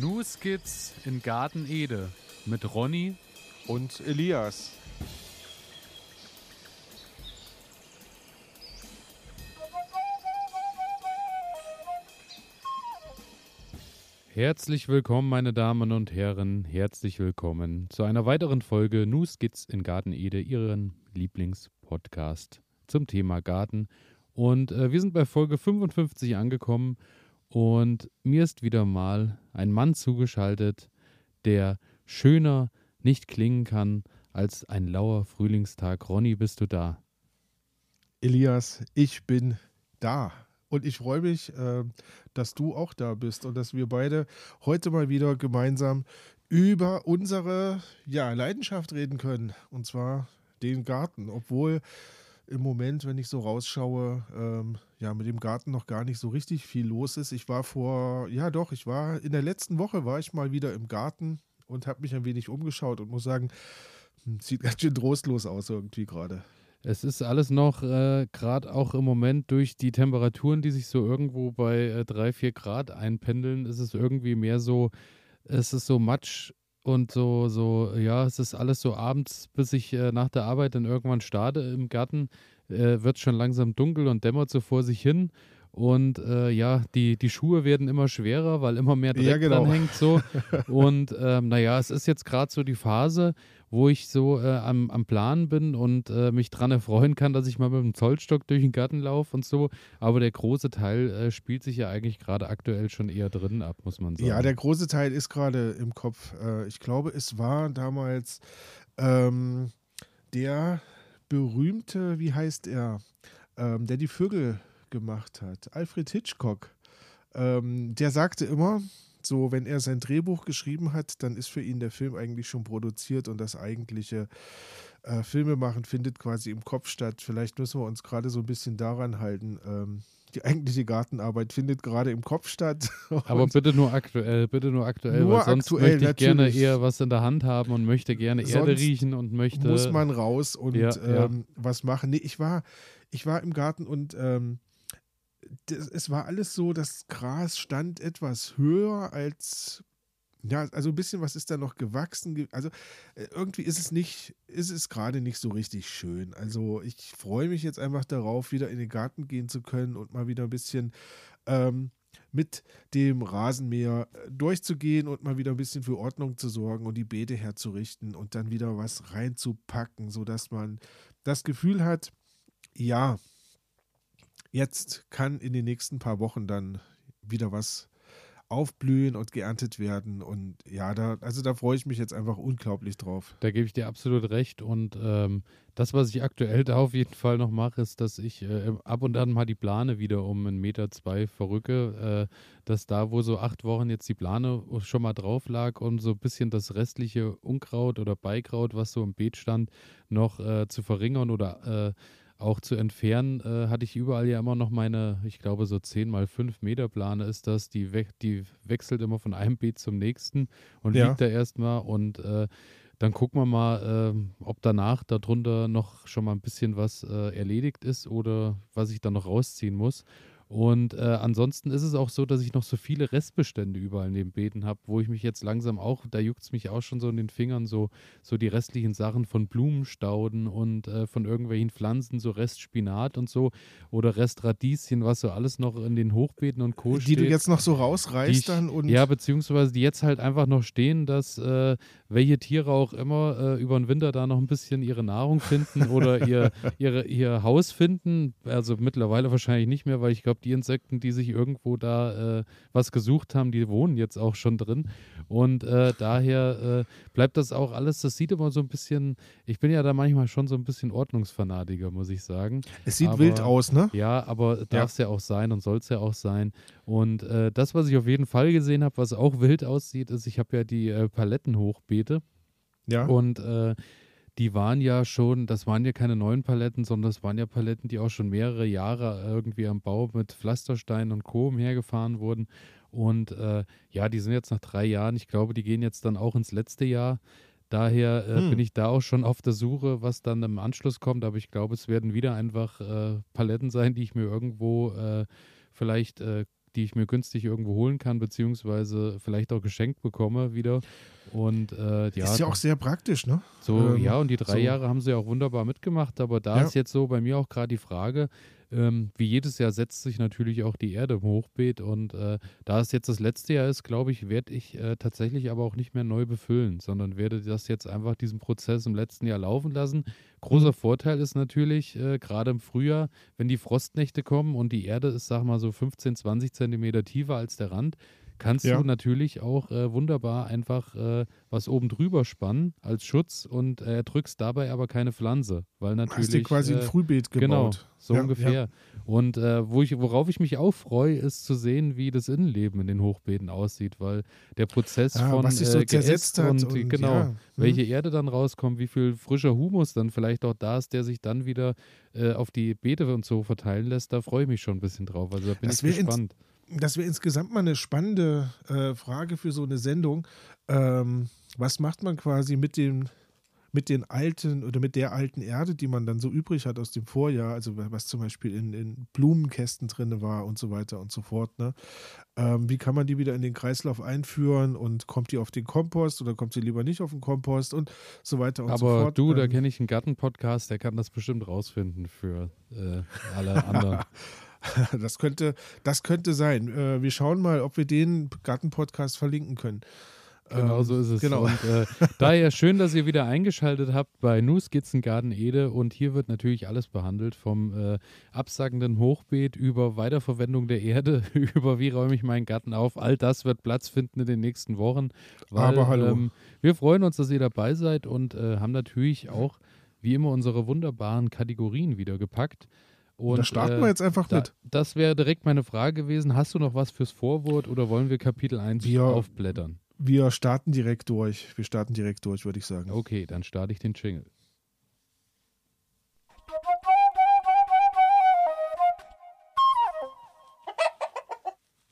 New Skits in Garten Ede mit Ronny und Elias. Herzlich willkommen, meine Damen und Herren. Herzlich willkommen zu einer weiteren Folge New Skits in Garten Ede, Ihren Lieblingspodcast zum Thema Garten. Und äh, wir sind bei Folge 55 angekommen und mir ist wieder mal ein Mann zugeschaltet, der schöner nicht klingen kann als ein lauer Frühlingstag. Ronny, bist du da? Elias, ich bin da. Und ich freue mich, äh, dass du auch da bist und dass wir beide heute mal wieder gemeinsam über unsere ja, Leidenschaft reden können. Und zwar den Garten. Obwohl im Moment, wenn ich so rausschaue, ähm, ja, mit dem Garten noch gar nicht so richtig viel los ist. Ich war vor, ja doch, ich war in der letzten Woche war ich mal wieder im Garten und habe mich ein wenig umgeschaut und muss sagen, hm, sieht ganz schön trostlos aus irgendwie gerade. Es ist alles noch, äh, gerade auch im Moment durch die Temperaturen, die sich so irgendwo bei äh, 3, 4 Grad einpendeln, ist es irgendwie mehr so, es ist so Matsch und so, so, ja, es ist alles so abends, bis ich äh, nach der Arbeit dann irgendwann starte im Garten, äh, wird schon langsam dunkel und dämmert so vor sich hin. Und äh, ja, die, die Schuhe werden immer schwerer, weil immer mehr Dreck ja, genau. dran hängt so. und ähm, naja, es ist jetzt gerade so die Phase, wo ich so äh, am, am Plan bin und äh, mich daran erfreuen kann, dass ich mal mit dem Zollstock durch den Garten laufe und so. Aber der große Teil äh, spielt sich ja eigentlich gerade aktuell schon eher drin ab, muss man sagen. Ja, der große Teil ist gerade im Kopf. Äh, ich glaube, es war damals ähm, der berühmte, wie heißt er, ähm, der die Vögel gemacht hat, Alfred Hitchcock. Ähm, der sagte immer, so, wenn er sein Drehbuch geschrieben hat, dann ist für ihn der Film eigentlich schon produziert und das eigentliche äh, Filmemachen findet quasi im Kopf statt. Vielleicht müssen wir uns gerade so ein bisschen daran halten. Ähm, die eigentliche Gartenarbeit findet gerade im Kopf statt. Aber bitte nur aktuell, bitte nur aktuell, nur weil sonst aktuell, möchte ich natürlich. gerne eher was in der Hand haben und möchte gerne sonst Erde riechen und möchte. Muss man raus und ja, ähm, ja. was machen. Nee, ich war, ich war im Garten und ähm, das, es war alles so, das Gras stand etwas höher als ja, also ein bisschen was ist da noch gewachsen. Also äh, irgendwie ist es nicht, ist es gerade nicht so richtig schön. Also ich freue mich jetzt einfach darauf, wieder in den Garten gehen zu können und mal wieder ein bisschen ähm, mit dem Rasenmäher äh, durchzugehen und mal wieder ein bisschen für Ordnung zu sorgen und die Beete herzurichten und dann wieder was reinzupacken, sodass man das Gefühl hat, ja, jetzt kann in den nächsten paar Wochen dann wieder was aufblühen und geerntet werden. Und ja, da, also da freue ich mich jetzt einfach unglaublich drauf. Da gebe ich dir absolut recht. Und ähm, das, was ich aktuell da auf jeden Fall noch mache, ist, dass ich äh, ab und an mal die Plane wieder um einen Meter zwei verrücke, äh, dass da, wo so acht Wochen jetzt die Plane schon mal drauf lag und so ein bisschen das restliche Unkraut oder Beikraut, was so im Beet stand, noch äh, zu verringern oder äh, auch zu entfernen, äh, hatte ich überall ja immer noch meine, ich glaube, so 10 mal 5 Meter Plane ist das. Die, we die wechselt immer von einem Beet zum nächsten und ja. liegt da erstmal und äh, dann gucken wir mal, äh, ob danach darunter noch schon mal ein bisschen was äh, erledigt ist oder was ich dann noch rausziehen muss. Und äh, ansonsten ist es auch so, dass ich noch so viele Restbestände überall in den Beeten habe, wo ich mich jetzt langsam auch, da juckt es mich auch schon so in den Fingern, so, so die restlichen Sachen von Blumenstauden und äh, von irgendwelchen Pflanzen, so Restspinat und so oder Restradieschen, was so alles noch in den Hochbeeten und Co. Die steht, du jetzt noch so rausreißt ich, dann und. Ja, beziehungsweise die jetzt halt einfach noch stehen, dass äh, welche Tiere auch immer äh, über den Winter da noch ein bisschen ihre Nahrung finden oder ihr, ihre, ihr Haus finden. Also mittlerweile wahrscheinlich nicht mehr, weil ich glaube, die Insekten, die sich irgendwo da äh, was gesucht haben, die wohnen jetzt auch schon drin. Und äh, daher äh, bleibt das auch alles, das sieht immer so ein bisschen, ich bin ja da manchmal schon so ein bisschen Ordnungsfanatiker, muss ich sagen. Es sieht aber, wild aus, ne? Ja, aber darf es ja. ja. auch sein und soll es ja auch sein. Und äh, das, was ich auf jeden Fall gesehen habe, was auch wild aussieht, ist, ich habe ja die äh, Palettenhochbeete. Ja. Und äh, die waren ja schon, das waren ja keine neuen Paletten, sondern das waren ja Paletten, die auch schon mehrere Jahre irgendwie am Bau mit Pflasterstein und Co. umhergefahren wurden. Und äh, ja, die sind jetzt nach drei Jahren, ich glaube, die gehen jetzt dann auch ins letzte Jahr. Daher äh, hm. bin ich da auch schon auf der Suche, was dann im Anschluss kommt. Aber ich glaube, es werden wieder einfach äh, Paletten sein, die ich mir irgendwo äh, vielleicht äh, die ich mir günstig irgendwo holen kann, beziehungsweise vielleicht auch geschenkt bekomme wieder. Und äh, ja, ist ja auch sehr praktisch, ne? So, ähm, ja, und die drei so. Jahre haben sie auch wunderbar mitgemacht, aber da ja. ist jetzt so bei mir auch gerade die Frage, ähm, wie jedes Jahr setzt sich natürlich auch die Erde im Hochbeet und äh, da es jetzt das letzte Jahr ist, glaube ich, werde ich äh, tatsächlich aber auch nicht mehr neu befüllen, sondern werde das jetzt einfach diesen Prozess im letzten Jahr laufen lassen. Großer mhm. Vorteil ist natürlich, äh, gerade im Frühjahr, wenn die Frostnächte kommen und die Erde ist, sag mal, so 15, 20 Zentimeter tiefer als der Rand, kannst ja. du natürlich auch äh, wunderbar einfach äh, was oben drüber spannen als Schutz und äh, drückst dabei aber keine Pflanze, weil natürlich. Hast du quasi ein äh, Frühbeet gebaut. Genau, so ja, ungefähr. Ja. Und äh, wo ich, worauf ich mich auch freue, ist zu sehen, wie das Innenleben in den Hochbeeten aussieht, weil der Prozess ja, von was sich so äh, zersetzt hat und, und genau, ja. welche. Erde dann rauskommt, wie viel frischer Humus dann vielleicht auch da ist, der sich dann wieder auf die Beete und so verteilen lässt, da freue ich mich schon ein bisschen drauf. Also da bin das ich gespannt. Das wäre insgesamt mal eine spannende äh, Frage für so eine Sendung. Ähm, was macht man quasi mit dem mit den alten oder mit der alten Erde, die man dann so übrig hat aus dem Vorjahr, also was zum Beispiel in, in Blumenkästen drin war und so weiter und so fort. Ne? Ähm, wie kann man die wieder in den Kreislauf einführen und kommt die auf den Kompost oder kommt sie lieber nicht auf den Kompost und so weiter und Aber so fort. Aber du, ähm, da kenne ich einen Garten-Podcast, der kann das bestimmt rausfinden für äh, alle anderen. das könnte, das könnte sein. Äh, wir schauen mal, ob wir den Garten-Podcast verlinken können. Genau so ist es. Genau. Und äh, daher schön, dass ihr wieder eingeschaltet habt bei Nu Skizzengarten Ede. Und hier wird natürlich alles behandelt, vom äh, absackenden Hochbeet über Weiterverwendung der Erde, über wie räume ich meinen Garten auf. All das wird Platz finden in den nächsten Wochen. Weil, Aber hallo. Ähm, wir freuen uns, dass ihr dabei seid und äh, haben natürlich auch, wie immer, unsere wunderbaren Kategorien wieder gepackt. Und, da starten wir äh, jetzt einfach da, mit. Das wäre direkt meine Frage gewesen. Hast du noch was fürs Vorwort oder wollen wir Kapitel 1 wir, aufblättern? Wir starten direkt durch. Wir starten direkt durch, würde ich sagen. Okay, dann starte ich den Jingle.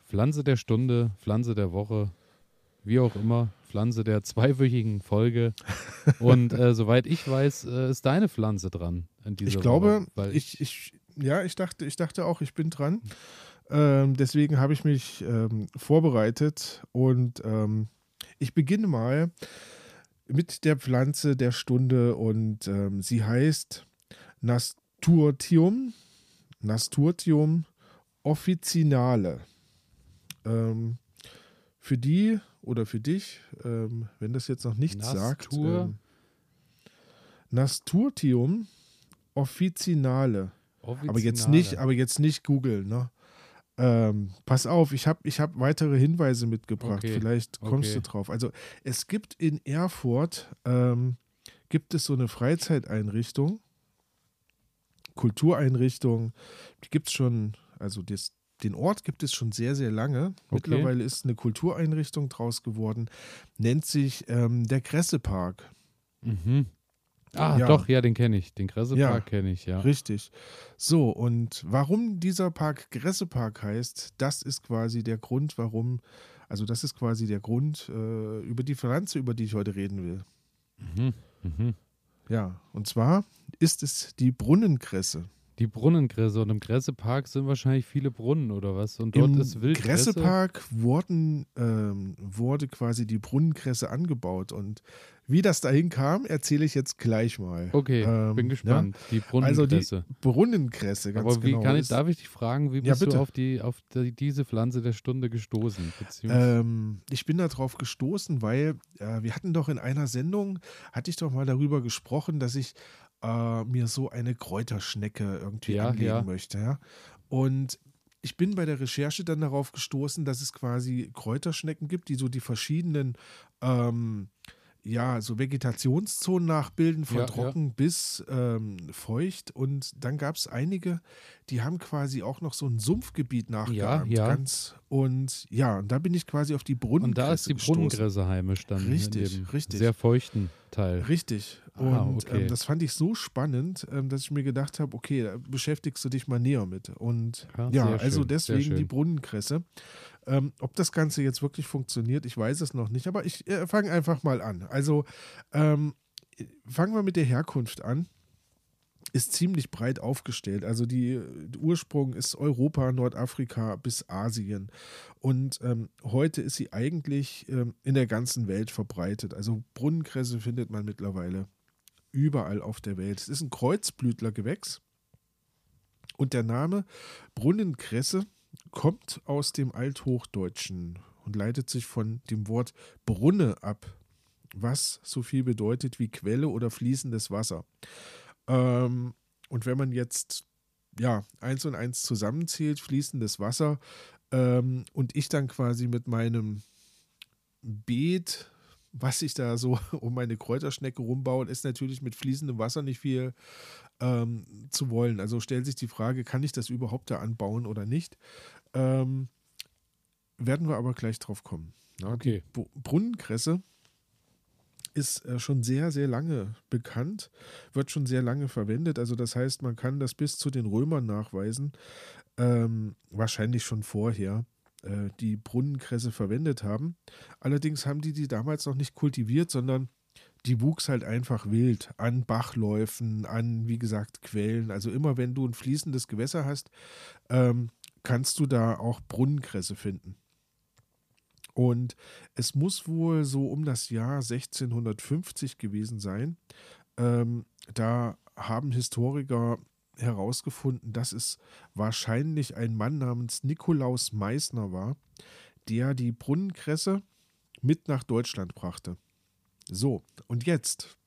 Pflanze der Stunde, Pflanze der Woche, wie auch immer, Pflanze der zweiwöchigen Folge. Und äh, soweit ich weiß, äh, ist deine Pflanze dran. ich glaube, Woche, ich, ich, ja, ich dachte, ich dachte auch, ich bin dran. Ähm, deswegen habe ich mich ähm, vorbereitet und ähm, ich beginne mal mit der Pflanze der Stunde und ähm, sie heißt Nasturtium, Nasturtium officinale. Ähm, für die oder für dich, ähm, wenn das jetzt noch nichts Nastur. sagt, Nasturtium officinale. Officinale. Aber jetzt nicht, aber jetzt nicht googeln, ne? Ähm, pass auf, ich habe ich hab weitere Hinweise mitgebracht. Okay. Vielleicht kommst okay. du drauf. Also es gibt in Erfurt ähm, gibt es so eine Freizeiteinrichtung, Kultureinrichtung. Die gibt es schon, also das, den Ort gibt es schon sehr, sehr lange. Okay. Mittlerweile ist eine Kultureinrichtung draus geworden. Nennt sich ähm, der Kressepark. Mhm. Ah, ja. doch, ja, den kenne ich. Den Gressepark ja, kenne ich, ja. Richtig. So, und warum dieser Park Gressepark heißt, das ist quasi der Grund, warum, also das ist quasi der Grund äh, über die Pflanze, über die ich heute reden will. Mhm, mhm. Ja, und zwar ist es die Brunnenkresse. Die Brunnenkresse und im Gressepark sind wahrscheinlich viele Brunnen oder was? Und dort Im ist Wildkresse. Gressepark wurden, ähm, wurde quasi die Brunnenkresse angebaut und wie das dahin kam, erzähle ich jetzt gleich mal. Okay, ähm, bin gespannt. Ja? Die Brunnenkresse. Also die Brunnenkresse, ganz Aber wie genau. kann ich, darf ich dich fragen, wie bist ja, du auf, die, auf die, diese Pflanze der Stunde gestoßen? Ähm, ich bin darauf gestoßen, weil äh, wir hatten doch in einer Sendung, hatte ich doch mal darüber gesprochen, dass ich äh, mir so eine Kräuterschnecke irgendwie ja, anlegen ja. möchte. Ja? Und ich bin bei der Recherche dann darauf gestoßen, dass es quasi Kräuterschnecken gibt, die so die verschiedenen ähm, ja, so Vegetationszonen nachbilden, von ja, trocken ja. bis ähm, feucht. Und dann gab es einige, die haben quasi auch noch so ein Sumpfgebiet nachgeahmt. Ja, ja. Ganz, und ja, und da bin ich quasi auf die Brunnenkresse Und da ist die Brunnenkresse heimisch dann. Richtig, richtig. Sehr feuchten Teil. Richtig. Und ah, okay. ähm, das fand ich so spannend, ähm, dass ich mir gedacht habe, okay, da beschäftigst du dich mal näher mit. Und ja, ja also schön, deswegen die Brunnenkresse. Ähm, ob das Ganze jetzt wirklich funktioniert, ich weiß es noch nicht, aber ich äh, fange einfach mal an. Also ähm, fangen wir mit der Herkunft an. ist ziemlich breit aufgestellt. Also die, der Ursprung ist Europa, Nordafrika bis Asien. Und ähm, heute ist sie eigentlich ähm, in der ganzen Welt verbreitet. Also Brunnenkresse findet man mittlerweile überall auf der Welt. Es ist ein Kreuzblütlergewächs. Und der Name Brunnenkresse kommt aus dem Althochdeutschen und leitet sich von dem Wort Brunne ab, was so viel bedeutet wie Quelle oder fließendes Wasser. Ähm, und wenn man jetzt ja eins und eins zusammenzählt, fließendes Wasser, ähm, und ich dann quasi mit meinem Beet, was ich da so um meine Kräuterschnecke rumbaue, ist natürlich mit fließendem Wasser nicht viel ähm, zu wollen. Also stellt sich die Frage, kann ich das überhaupt da anbauen oder nicht? Ähm, werden wir aber gleich drauf kommen. Ja, okay. Brunnenkresse ist äh, schon sehr, sehr lange bekannt, wird schon sehr lange verwendet. Also das heißt, man kann das bis zu den Römern nachweisen, ähm, wahrscheinlich schon vorher, äh, die Brunnenkresse verwendet haben. Allerdings haben die die damals noch nicht kultiviert, sondern die wuchs halt einfach wild an Bachläufen, an, wie gesagt, Quellen. Also immer wenn du ein fließendes Gewässer hast, ähm, kannst du da auch Brunnenkresse finden. Und es muss wohl so um das Jahr 1650 gewesen sein. Ähm, da haben Historiker herausgefunden, dass es wahrscheinlich ein Mann namens Nikolaus Meissner war, der die Brunnenkresse mit nach Deutschland brachte. So, und jetzt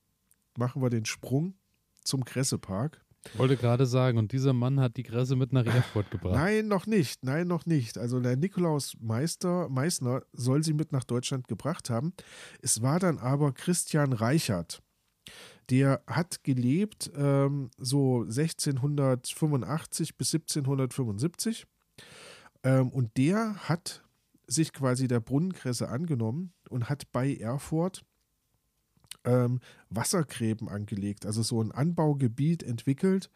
machen wir den Sprung zum Kressepark. Wollte gerade sagen, und dieser Mann hat die Kresse mit nach Erfurt gebracht. Nein, noch nicht. Nein, noch nicht. Also der Nikolaus Meister, Meißner soll sie mit nach Deutschland gebracht haben. Es war dann aber Christian Reichert. Der hat gelebt ähm, so 1685 bis 1775. Ähm, und der hat sich quasi der Brunnenkresse angenommen und hat bei Erfurt ähm, Wassergräben angelegt, also so ein Anbaugebiet entwickelt,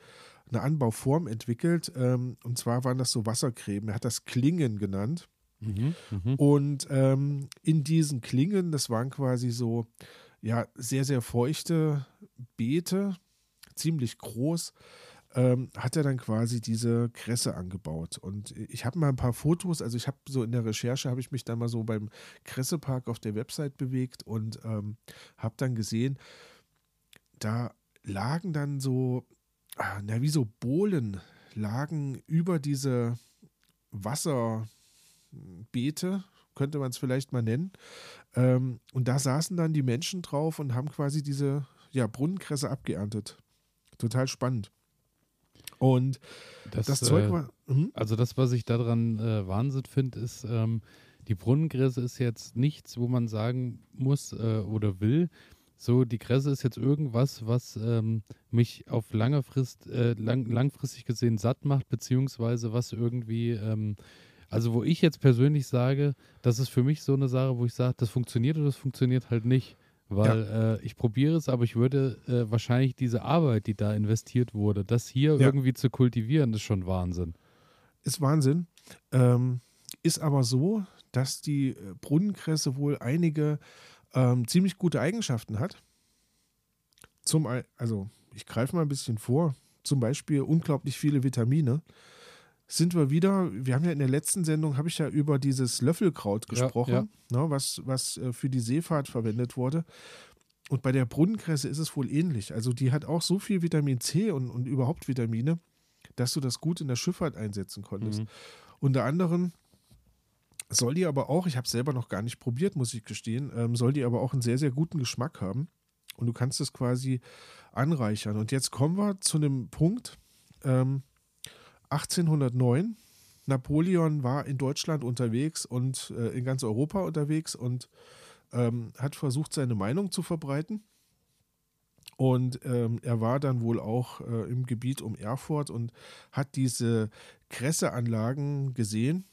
eine Anbauform entwickelt. Ähm, und zwar waren das so Wassergräben. Er hat das Klingen genannt. Mhm, mh. Und ähm, in diesen Klingen, das waren quasi so, ja, sehr, sehr feuchte Beete, ziemlich groß ähm, hat er dann quasi diese Kresse angebaut. Und ich habe mal ein paar Fotos, also ich habe so in der Recherche, habe ich mich dann mal so beim Kressepark auf der Website bewegt und ähm, habe dann gesehen, da lagen dann so, ah, na wie so Bohlen, lagen über diese Wasserbeete, könnte man es vielleicht mal nennen. Ähm, und da saßen dann die Menschen drauf und haben quasi diese ja, Brunnenkresse abgeerntet. Total spannend. Und das, das Zeug äh, war. Hm? Also, das, was ich daran äh, Wahnsinn finde, ist, ähm, die Brunnenkresse ist jetzt nichts, wo man sagen muss äh, oder will, so die Kresse ist jetzt irgendwas, was ähm, mich auf lange Frist, äh, lang, langfristig gesehen satt macht, beziehungsweise was irgendwie, ähm, also wo ich jetzt persönlich sage, das ist für mich so eine Sache, wo ich sage, das funktioniert oder das funktioniert halt nicht. Weil ja. äh, ich probiere es, aber ich würde äh, wahrscheinlich diese Arbeit, die da investiert wurde, das hier ja. irgendwie zu kultivieren, ist schon Wahnsinn. Ist Wahnsinn. Ähm, ist aber so, dass die äh, Brunnenkresse wohl einige ähm, ziemlich gute Eigenschaften hat. Zum, also ich greife mal ein bisschen vor. Zum Beispiel unglaublich viele Vitamine sind wir wieder, wir haben ja in der letzten Sendung, habe ich ja über dieses Löffelkraut gesprochen, ja, ja. Ne, was, was äh, für die Seefahrt verwendet wurde. Und bei der Brunnenkresse ist es wohl ähnlich. Also die hat auch so viel Vitamin C und, und überhaupt Vitamine, dass du das gut in der Schifffahrt einsetzen konntest. Mhm. Unter anderem soll die aber auch, ich habe es selber noch gar nicht probiert, muss ich gestehen, ähm, soll die aber auch einen sehr, sehr guten Geschmack haben. Und du kannst es quasi anreichern. Und jetzt kommen wir zu einem Punkt, ähm, 1809. Napoleon war in Deutschland unterwegs und äh, in ganz Europa unterwegs und ähm, hat versucht, seine Meinung zu verbreiten. Und ähm, er war dann wohl auch äh, im Gebiet um Erfurt und hat diese Kresseanlagen gesehen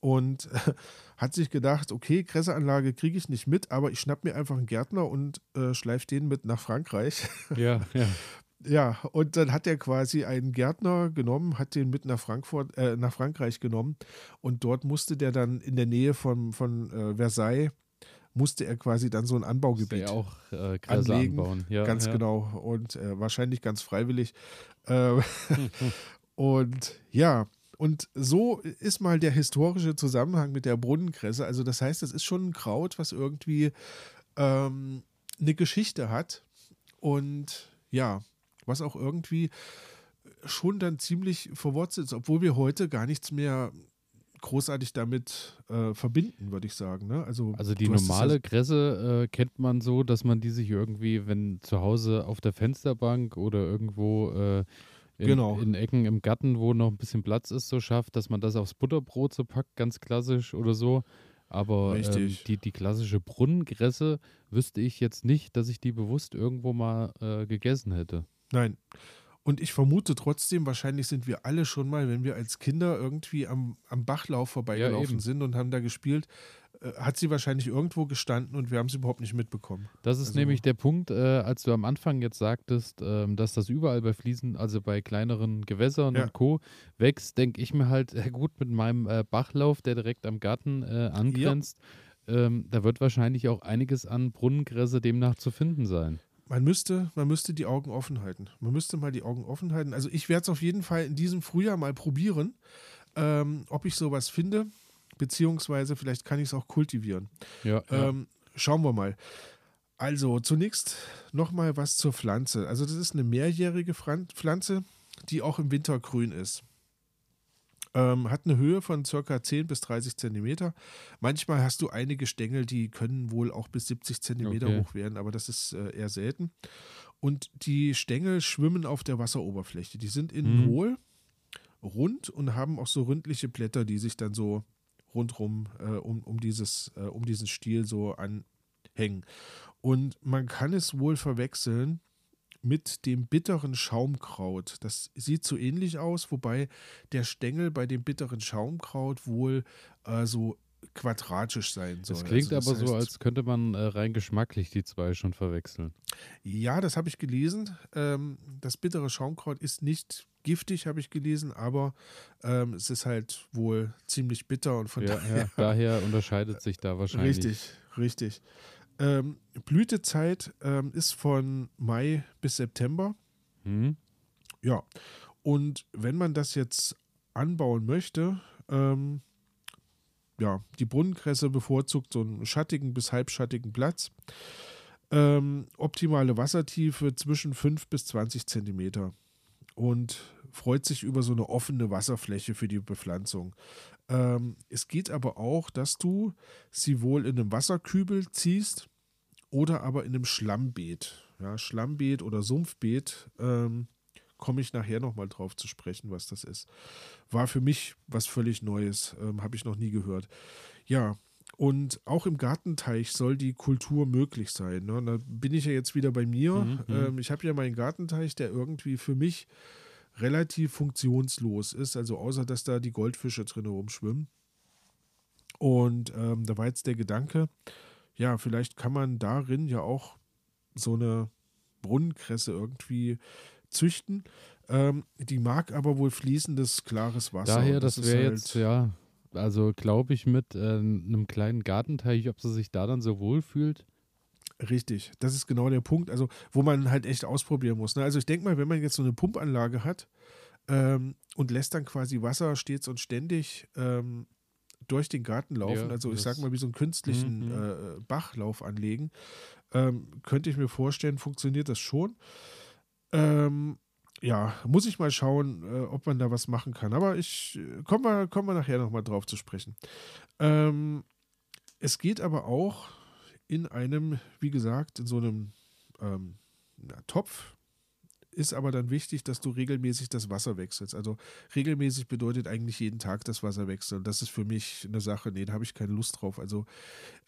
und äh, hat sich gedacht, okay, Kresseanlage kriege ich nicht mit, aber ich schnapp mir einfach einen Gärtner und äh, schleife den mit nach Frankreich. Ja, ja. Ja, und dann hat er quasi einen Gärtner genommen, hat den mit nach Frankfurt, äh, nach Frankreich genommen und dort musste der dann in der Nähe von, von äh, Versailles musste er quasi dann so ein Anbaugebiet auch äh, anlegen. Anbauen. Ja, ganz ja. genau. Und äh, wahrscheinlich ganz freiwillig. Äh, und ja, und so ist mal der historische Zusammenhang mit der Brunnenkresse. Also das heißt, es ist schon ein Kraut, was irgendwie ähm, eine Geschichte hat. Und ja, was auch irgendwie schon dann ziemlich verwurzelt ist, obwohl wir heute gar nichts mehr großartig damit äh, verbinden, würde ich sagen. Ne? Also, also die normale Kresse äh, kennt man so, dass man die sich irgendwie, wenn zu Hause auf der Fensterbank oder irgendwo äh, in, genau. in, Ecken im Garten, wo noch ein bisschen Platz ist, so schafft, dass man das aufs Butterbrot so packt, ganz klassisch oder so. Aber ähm, die, die klassische Brunnenkresse wüsste ich jetzt nicht, dass ich die bewusst irgendwo mal äh, gegessen hätte. Nein. Und ich vermute trotzdem, wahrscheinlich sind wir alle schon mal, wenn wir als Kinder irgendwie am, am Bachlauf vorbeigelaufen ja, sind und haben da gespielt, äh, hat sie wahrscheinlich irgendwo gestanden und wir haben sie überhaupt nicht mitbekommen. Das ist also, nämlich der Punkt, äh, als du am Anfang jetzt sagtest, äh, dass das überall bei Fliesen, also bei kleineren Gewässern ja. und Co. wächst, denke ich mir halt, ja gut, mit meinem äh, Bachlauf, der direkt am Garten äh, angrenzt, ja. ähm, da wird wahrscheinlich auch einiges an Brunnenkresse demnach zu finden sein man müsste, man müsste die Augen offen halten. Man müsste mal die Augen offen halten. Also ich werde es auf jeden Fall in diesem Frühjahr mal probieren, ähm, ob ich sowas finde, beziehungsweise vielleicht kann ich es auch kultivieren. Ja, ähm, Schauen wir mal. Also zunächst nochmal was zur Pflanze. Also das ist eine mehrjährige Pflanze, die auch im Winter grün ist. Ähm, hat eine Höhe von ca. 10 bis 30 Zentimeter. Manchmal hast du einige Stängel, die können wohl auch bis 70 Zentimeter okay. hoch werden, aber das ist äh, eher selten. Und die Stängel schwimmen auf der Wasseroberfläche. Die sind innen mhm. hohl, rund und haben auch so ründliche Blätter, die sich dann so rundrum äh, um, um, dieses, äh, um diesen Stiel so anhängen. Und man kann es wohl verwechseln mit dem bitteren Schaumkraut. Das sieht so ähnlich aus, wobei der Stängel bei dem bitteren Schaumkraut wohl äh, so quadratisch sein soll. Das klingt also das aber heißt, so, als könnte man äh, rein geschmacklich die zwei schon verwechseln. Ja, das habe ich gelesen. Ähm, das bittere Schaumkraut ist nicht giftig, habe ich gelesen, aber ähm, es ist halt wohl ziemlich bitter und von ja, daher. Ja, daher unterscheidet sich da wahrscheinlich. Richtig, richtig. Ähm, Blütezeit ähm, ist von Mai bis September. Mhm. Ja. Und wenn man das jetzt anbauen möchte, ähm, ja, die Brunnenkresse bevorzugt so einen schattigen bis halbschattigen Platz. Ähm, optimale Wassertiefe zwischen 5 bis 20 Zentimeter. Und freut sich über so eine offene Wasserfläche für die Bepflanzung. Ähm, es geht aber auch, dass du sie wohl in einem Wasserkübel ziehst oder aber in einem Schlammbeet. Ja, Schlammbeet oder Sumpfbeet. Ähm, komme ich nachher nochmal drauf zu sprechen, was das ist. War für mich was völlig Neues, ähm, habe ich noch nie gehört. Ja, und auch im Gartenteich soll die Kultur möglich sein. Ne? Da bin ich ja jetzt wieder bei mir. Mhm, mhm. ähm, ich habe ja meinen Gartenteich, der irgendwie für mich relativ funktionslos ist, also außer dass da die Goldfische drin rumschwimmen. Und ähm, da war jetzt der Gedanke, ja, vielleicht kann man darin ja auch so eine Brunnenkresse irgendwie züchten. Ähm, die mag aber wohl fließendes, klares Wasser. Daher, das, das wäre halt jetzt, ja, also glaube ich, mit äh, einem kleinen Gartenteich, ob sie sich da dann so wohl fühlt. Richtig, das ist genau der Punkt, also wo man halt echt ausprobieren muss. Ne? Also ich denke mal, wenn man jetzt so eine Pumpanlage hat ähm, und lässt dann quasi Wasser stets und ständig ähm, durch den Garten laufen, ja, also ich sag mal wie so einen künstlichen mhm. äh, Bachlauf anlegen, ähm, könnte ich mir vorstellen, funktioniert das schon. Ähm, ja, muss ich mal schauen, äh, ob man da was machen kann. Aber ich äh, kommen wir, kommen wir nachher nochmal drauf zu sprechen. Ähm, es geht aber auch in einem, wie gesagt, in so einem ähm, na, Topf. Ist aber dann wichtig, dass du regelmäßig das Wasser wechselst. Also regelmäßig bedeutet eigentlich jeden Tag das Wasser wechseln. Das ist für mich eine Sache, nee, da habe ich keine Lust drauf. Also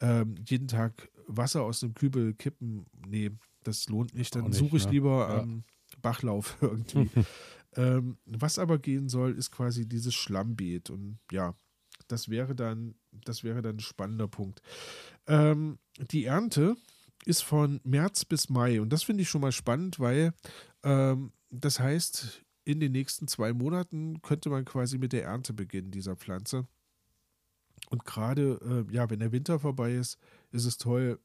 ähm, jeden Tag Wasser aus dem Kübel kippen, nee, das lohnt nicht. Dann suche ich ne? lieber ja. ähm, Bachlauf irgendwie. ähm, was aber gehen soll, ist quasi dieses Schlammbeet. Und ja, das wäre dann, das wäre dann ein spannender Punkt. Ähm, die Ernte ist von März bis Mai. Und das finde ich schon mal spannend, weil ähm, das heißt, in den nächsten zwei Monaten könnte man quasi mit der Ernte beginnen dieser Pflanze. Und gerade, äh, ja, wenn der Winter vorbei ist, ist es toll,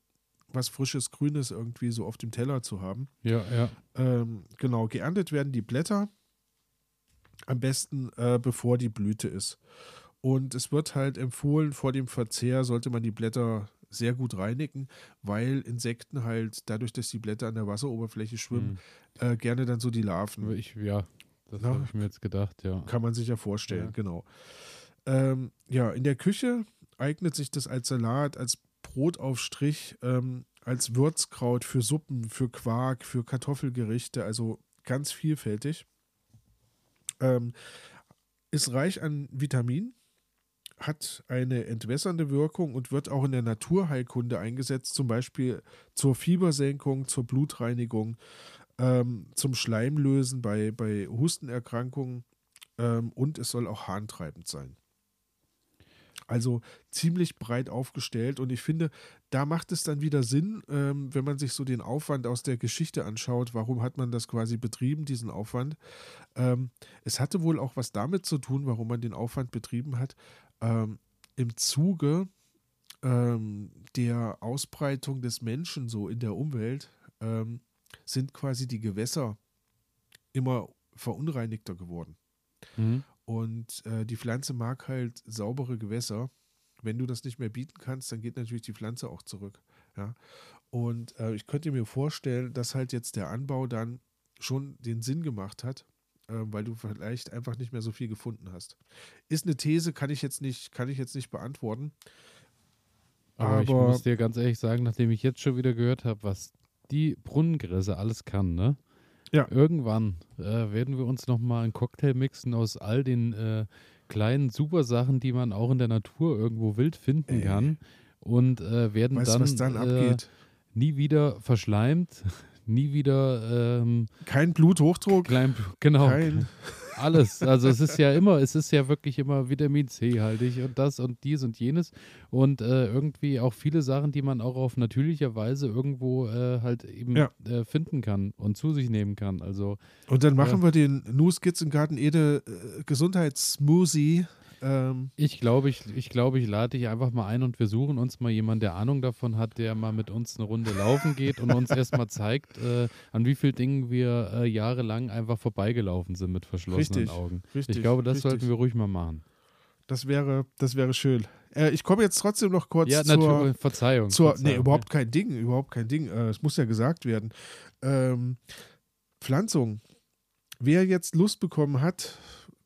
was frisches, grünes irgendwie so auf dem Teller zu haben. Ja, ja. Ähm, genau, geerntet werden die Blätter am besten, äh, bevor die Blüte ist. Und es wird halt empfohlen, vor dem Verzehr sollte man die Blätter sehr gut reinigen, weil Insekten halt dadurch, dass die Blätter an der Wasseroberfläche schwimmen, mhm. äh, gerne dann so die Larven. Ich, ja, das habe ich mir jetzt gedacht, ja. Kann man sich ja vorstellen, ja. genau. Ähm, ja, in der Küche eignet sich das als Salat, als Brotaufstrich, ähm, als Würzkraut für Suppen, für Quark, für Kartoffelgerichte, also ganz vielfältig. Ähm, ist reich an Vitaminen, hat eine entwässernde Wirkung und wird auch in der Naturheilkunde eingesetzt, zum Beispiel zur Fiebersenkung, zur Blutreinigung, ähm, zum Schleimlösen bei, bei Hustenerkrankungen ähm, und es soll auch harntreibend sein. Also ziemlich breit aufgestellt und ich finde, da macht es dann wieder Sinn, ähm, wenn man sich so den Aufwand aus der Geschichte anschaut, warum hat man das quasi betrieben, diesen Aufwand. Ähm, es hatte wohl auch was damit zu tun, warum man den Aufwand betrieben hat. Ähm, Im Zuge ähm, der Ausbreitung des Menschen so in der Umwelt ähm, sind quasi die Gewässer immer verunreinigter geworden. Mhm. Und äh, die Pflanze mag halt saubere Gewässer. Wenn du das nicht mehr bieten kannst, dann geht natürlich die Pflanze auch zurück. Ja? Und äh, ich könnte mir vorstellen, dass halt jetzt der Anbau dann schon den Sinn gemacht hat, weil du vielleicht einfach nicht mehr so viel gefunden hast. Ist eine These, kann ich jetzt nicht, kann ich jetzt nicht beantworten. Aber, Aber ich muss dir ganz ehrlich sagen, nachdem ich jetzt schon wieder gehört habe, was die Brunnengräse alles kann, ne? Ja. Irgendwann äh, werden wir uns nochmal einen Cocktail mixen aus all den äh, kleinen super Sachen, die man auch in der Natur irgendwo wild finden Ey. kann. Und äh, werden weißt, dann, dann äh, nie wieder verschleimt, nie wieder. Ähm, kein Bluthochdruck. Klein, genau. Kein alles. Also es ist ja immer, es ist ja wirklich immer Vitamin C haltig und das und dies und jenes und äh, irgendwie auch viele Sachen, die man auch auf natürlicher Weise irgendwo äh, halt eben ja. äh, finden kann und zu sich nehmen kann. Also und dann machen wir den Nu Skizzengarten Ede äh, Gesundheitssmoothie ähm, ich glaube, ich, ich, glaube, ich lade dich einfach mal ein und wir suchen uns mal jemanden, der Ahnung davon hat, der mal mit uns eine Runde laufen geht und uns erstmal zeigt, äh, an wie vielen Dingen wir äh, jahrelang einfach vorbeigelaufen sind mit verschlossenen richtig, Augen. Richtig, ich glaube, das richtig. sollten wir ruhig mal machen. Das wäre, das wäre schön. Äh, ich komme jetzt trotzdem noch kurz ja, zur, natürlich, Verzeihung. Zur, Verzeihung, nee, überhaupt kein Ding, überhaupt kein Ding. Äh, es muss ja gesagt werden. Ähm, Pflanzung. Wer jetzt Lust bekommen hat,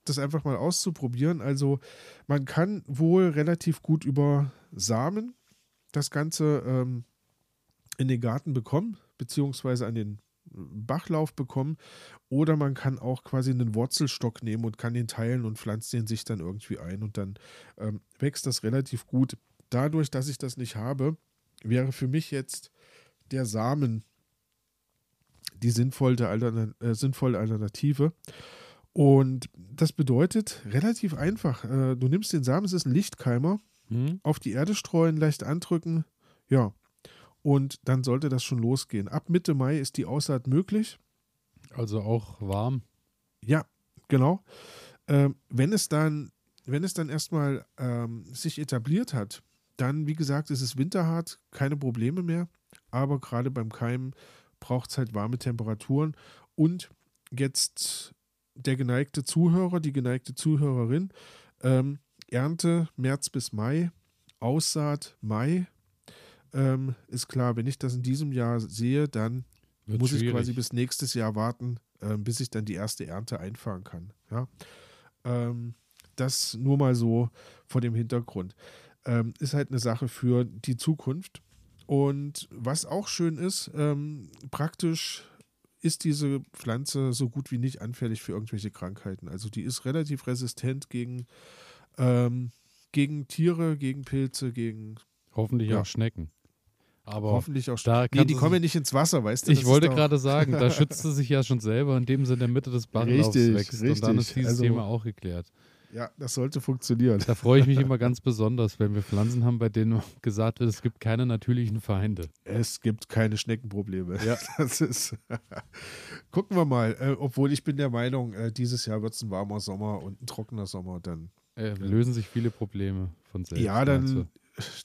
das einfach mal auszuprobieren. Also man kann wohl relativ gut über Samen das Ganze ähm, in den Garten bekommen, beziehungsweise an den Bachlauf bekommen. Oder man kann auch quasi einen Wurzelstock nehmen und kann den teilen und pflanzt den sich dann irgendwie ein und dann ähm, wächst das relativ gut. Dadurch, dass ich das nicht habe, wäre für mich jetzt der Samen die sinnvolle, Altern äh, sinnvolle Alternative. Und das bedeutet relativ einfach. Äh, du nimmst den Samen, es ist ein Lichtkeimer, mhm. auf die Erde streuen, leicht andrücken, ja. Und dann sollte das schon losgehen. Ab Mitte Mai ist die Aussaat möglich. Also auch warm. Ja, genau. Ähm, wenn es dann, wenn es dann erstmal ähm, sich etabliert hat, dann, wie gesagt, ist es winterhart, keine Probleme mehr. Aber gerade beim Keimen braucht es halt warme Temperaturen. Und jetzt der geneigte Zuhörer, die geneigte Zuhörerin, ähm, Ernte März bis Mai, Aussaat Mai. Ähm, ist klar, wenn ich das in diesem Jahr sehe, dann Wird muss schwierig. ich quasi bis nächstes Jahr warten, äh, bis ich dann die erste Ernte einfahren kann. Ja? Ähm, das nur mal so vor dem Hintergrund. Ähm, ist halt eine Sache für die Zukunft. Und was auch schön ist, ähm, praktisch ist diese Pflanze so gut wie nicht anfällig für irgendwelche Krankheiten. Also die ist relativ resistent gegen, ähm, gegen Tiere, gegen Pilze, gegen hoffentlich ja. auch Schnecken. Aber hoffentlich auch Schnecken. Nee, die kommen ja nicht ins Wasser, weißt du? Ich wollte gerade sagen, da schützt sie sich ja schon selber, indem sie in der Mitte des Bachlaufs wächst. Richtig. Und dann ist dieses also, Thema auch geklärt. Ja, das sollte funktionieren. Da freue ich mich immer ganz besonders, wenn wir Pflanzen haben, bei denen gesagt wird, es gibt keine natürlichen Feinde. Es gibt keine Schneckenprobleme. Ja. Das ist. Gucken wir mal. Äh, obwohl ich bin der Meinung, äh, dieses Jahr wird es ein warmer Sommer und ein trockener Sommer. Dann äh, lösen sich viele Probleme von selbst. Ja, dann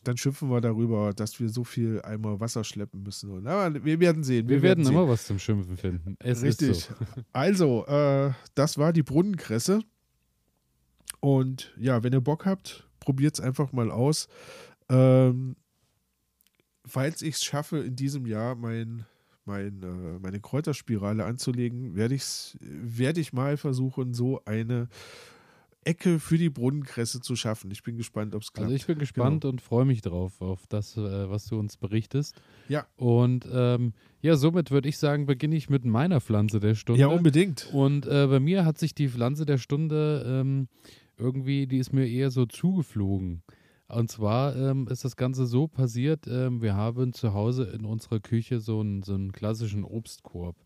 dann schimpfen wir darüber, dass wir so viel Eimer Wasser schleppen müssen. Aber wir werden sehen. Wir, wir werden, werden immer was zum Schimpfen finden. Es Richtig. So. Also, äh, das war die Brunnenkresse. Und ja, wenn ihr Bock habt, probiert es einfach mal aus. Ähm, falls ich es schaffe, in diesem Jahr mein, mein, äh, meine Kräuterspirale anzulegen, werde werd ich mal versuchen, so eine Ecke für die Brunnenkresse zu schaffen. Ich bin gespannt, ob es klappt. Also ich bin gespannt genau. und freue mich drauf, auf das, äh, was du uns berichtest. Ja. Und ähm, ja, somit würde ich sagen, beginne ich mit meiner Pflanze der Stunde. Ja, unbedingt. Und äh, bei mir hat sich die Pflanze der Stunde ähm, irgendwie, die ist mir eher so zugeflogen. Und zwar ähm, ist das Ganze so passiert, ähm, wir haben zu Hause in unserer Küche so einen, so einen klassischen Obstkorb.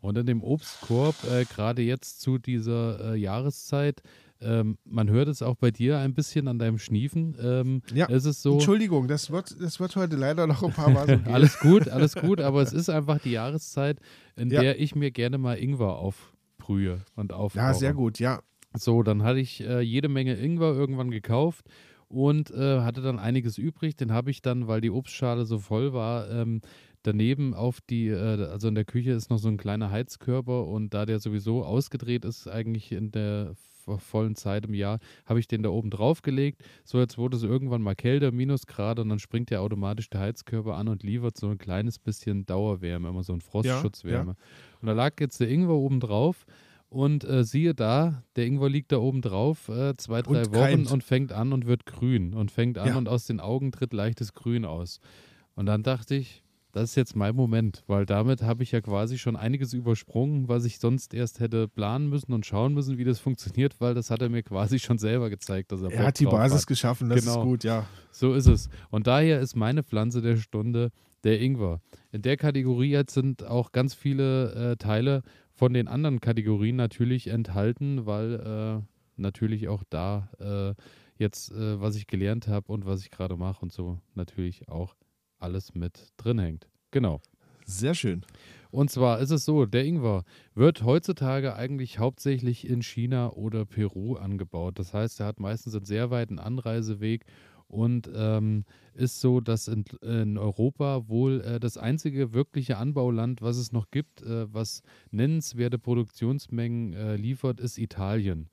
Und in dem Obstkorb, äh, gerade jetzt zu dieser äh, Jahreszeit, ähm, man hört es auch bei dir ein bisschen an deinem Schniefen. Ähm, ja, es ist so, Entschuldigung, das wird, das wird heute leider noch ein paar Mal so gehen. alles gut, alles gut, aber es ist einfach die Jahreszeit, in ja. der ich mir gerne mal Ingwer aufbrühe und aufkoche. Ja, sehr gut, ja. So, dann hatte ich äh, jede Menge Ingwer irgendwann gekauft und äh, hatte dann einiges übrig. Den habe ich dann, weil die Obstschale so voll war, ähm, daneben auf die, äh, also in der Küche ist noch so ein kleiner Heizkörper und da der sowieso ausgedreht ist, eigentlich in der vollen Zeit im Jahr, habe ich den da oben drauf gelegt. So, jetzt wurde es irgendwann mal kälter, Minusgrade und dann springt ja automatisch der Heizkörper an und liefert so ein kleines bisschen Dauerwärme, immer so ein Frostschutzwärme. Ja, ja. Und da lag jetzt der Ingwer oben drauf und äh, siehe da, der Ingwer liegt da oben drauf, äh, zwei, drei und Wochen keimt. und fängt an und wird grün. Und fängt an ja. und aus den Augen tritt leichtes Grün aus. Und dann dachte ich, das ist jetzt mein Moment, weil damit habe ich ja quasi schon einiges übersprungen, was ich sonst erst hätte planen müssen und schauen müssen, wie das funktioniert, weil das hat er mir quasi schon selber gezeigt. Dass er er hat die Basis hat. geschaffen, das genau. ist gut, ja. So ist es. Und daher ist meine Pflanze der Stunde der Ingwer. In der Kategorie jetzt sind auch ganz viele äh, Teile von den anderen Kategorien natürlich enthalten, weil äh, natürlich auch da äh, jetzt, äh, was ich gelernt habe und was ich gerade mache und so natürlich auch alles mit drin hängt. Genau. Sehr schön. Und zwar ist es so, der Ingwer wird heutzutage eigentlich hauptsächlich in China oder Peru angebaut. Das heißt, er hat meistens einen sehr weiten Anreiseweg und ähm, ist so, dass in, in Europa wohl äh, das einzige wirkliche Anbauland, was es noch gibt, äh, was nennenswerte Produktionsmengen äh, liefert, ist Italien.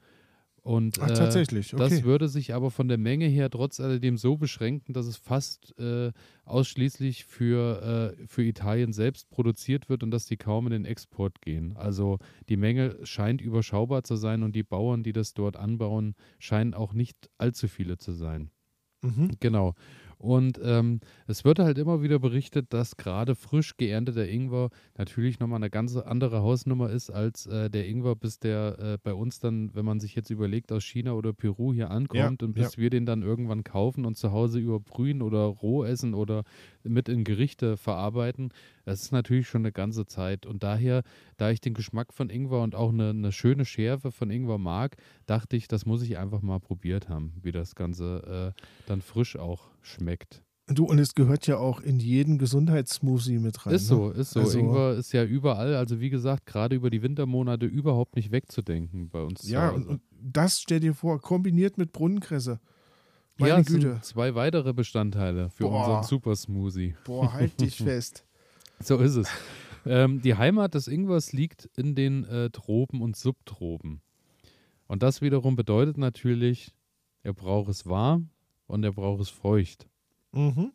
Und Ach, tatsächlich. Okay. das würde sich aber von der Menge her trotz alledem so beschränken, dass es fast äh, ausschließlich für, äh, für Italien selbst produziert wird und dass die kaum in den Export gehen. Also die Menge scheint überschaubar zu sein und die Bauern, die das dort anbauen, scheinen auch nicht allzu viele zu sein. Mhm. Genau. Und ähm, es wird halt immer wieder berichtet, dass gerade frisch geernteter Ingwer natürlich nochmal eine ganz andere Hausnummer ist als äh, der Ingwer, bis der äh, bei uns dann, wenn man sich jetzt überlegt, aus China oder Peru hier ankommt ja, und bis ja. wir den dann irgendwann kaufen und zu Hause überbrühen oder roh essen oder mit in Gerichte verarbeiten, das ist natürlich schon eine ganze Zeit. Und daher, da ich den Geschmack von Ingwer und auch eine, eine schöne Schärfe von Ingwer mag, dachte ich, das muss ich einfach mal probiert haben, wie das Ganze äh, dann frisch auch schmeckt. Du, und es gehört ja auch in jeden Gesundheitssmoothie mit rein. Ist so, ne? ist so. Also, Ingwer ist ja überall, also wie gesagt, gerade über die Wintermonate überhaupt nicht wegzudenken bei uns. Ja, und, und, das stell dir vor, kombiniert mit Brunnenkresse. Meine ja, Güte. zwei weitere Bestandteile für Boah. unseren Super Smoothie. Boah, halt dich fest. So ist es. ähm, die Heimat des Ingwers liegt in den äh, Tropen und Subtropen. Und das wiederum bedeutet natürlich, er braucht es warm und er braucht es feucht. Mhm.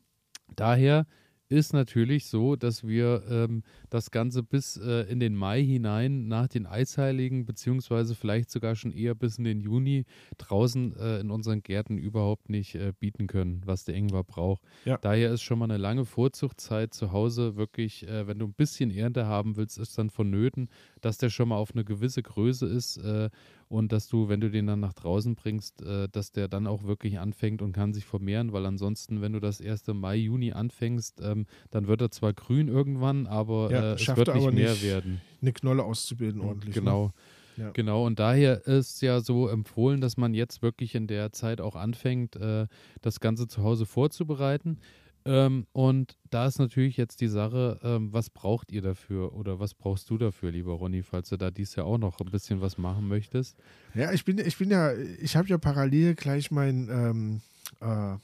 Daher ist natürlich so, dass wir ähm, das Ganze bis äh, in den Mai hinein nach den Eisheiligen, beziehungsweise vielleicht sogar schon eher bis in den Juni draußen äh, in unseren Gärten überhaupt nicht äh, bieten können, was der Ingwer braucht. Ja. Daher ist schon mal eine lange Vorzuchtzeit zu Hause wirklich, äh, wenn du ein bisschen Ernte haben willst, ist dann vonnöten, dass der schon mal auf eine gewisse Größe ist äh, und dass du, wenn du den dann nach draußen bringst, äh, dass der dann auch wirklich anfängt und kann sich vermehren, weil ansonsten, wenn du das erste Mai, Juni anfängst, ähm, dann wird er zwar grün irgendwann, aber ja, äh, es wird nicht mehr nicht werden. Eine Knolle auszubilden ordentlich. Ne? Genau. Ne? Ja. Genau, und daher ist ja so empfohlen, dass man jetzt wirklich in der Zeit auch anfängt, äh, das Ganze zu Hause vorzubereiten. Ähm, und da ist natürlich jetzt die Sache, ähm, was braucht ihr dafür oder was brauchst du dafür, lieber Ronny, falls du da dies Jahr auch noch ein bisschen was machen möchtest? Ja, ich bin, ich bin ja, ich habe ja parallel gleich mein, ähm, äh,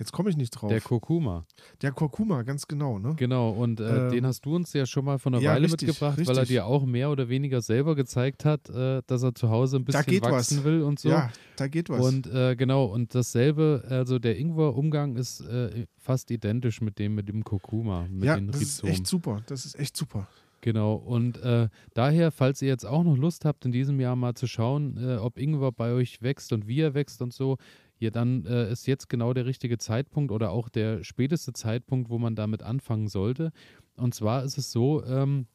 Jetzt komme ich nicht drauf. Der Kurkuma. Der Kurkuma, ganz genau, ne? Genau, und äh, ähm, den hast du uns ja schon mal von einer ja, Weile richtig, mitgebracht, richtig. weil er dir auch mehr oder weniger selber gezeigt hat, äh, dass er zu Hause ein bisschen wachsen was. will und so. Ja, da geht was. Und äh, genau, und dasselbe, also der Ingwer-Umgang ist äh, fast identisch mit dem mit dem Kurkuma, mit ja, den das ist echt super. Das ist echt super. Genau, und äh, daher, falls ihr jetzt auch noch Lust habt, in diesem Jahr mal zu schauen, äh, ob Ingwer bei euch wächst und wie er wächst und so, ja, dann äh, ist jetzt genau der richtige Zeitpunkt oder auch der späteste Zeitpunkt, wo man damit anfangen sollte. Und zwar ist es so, ähm,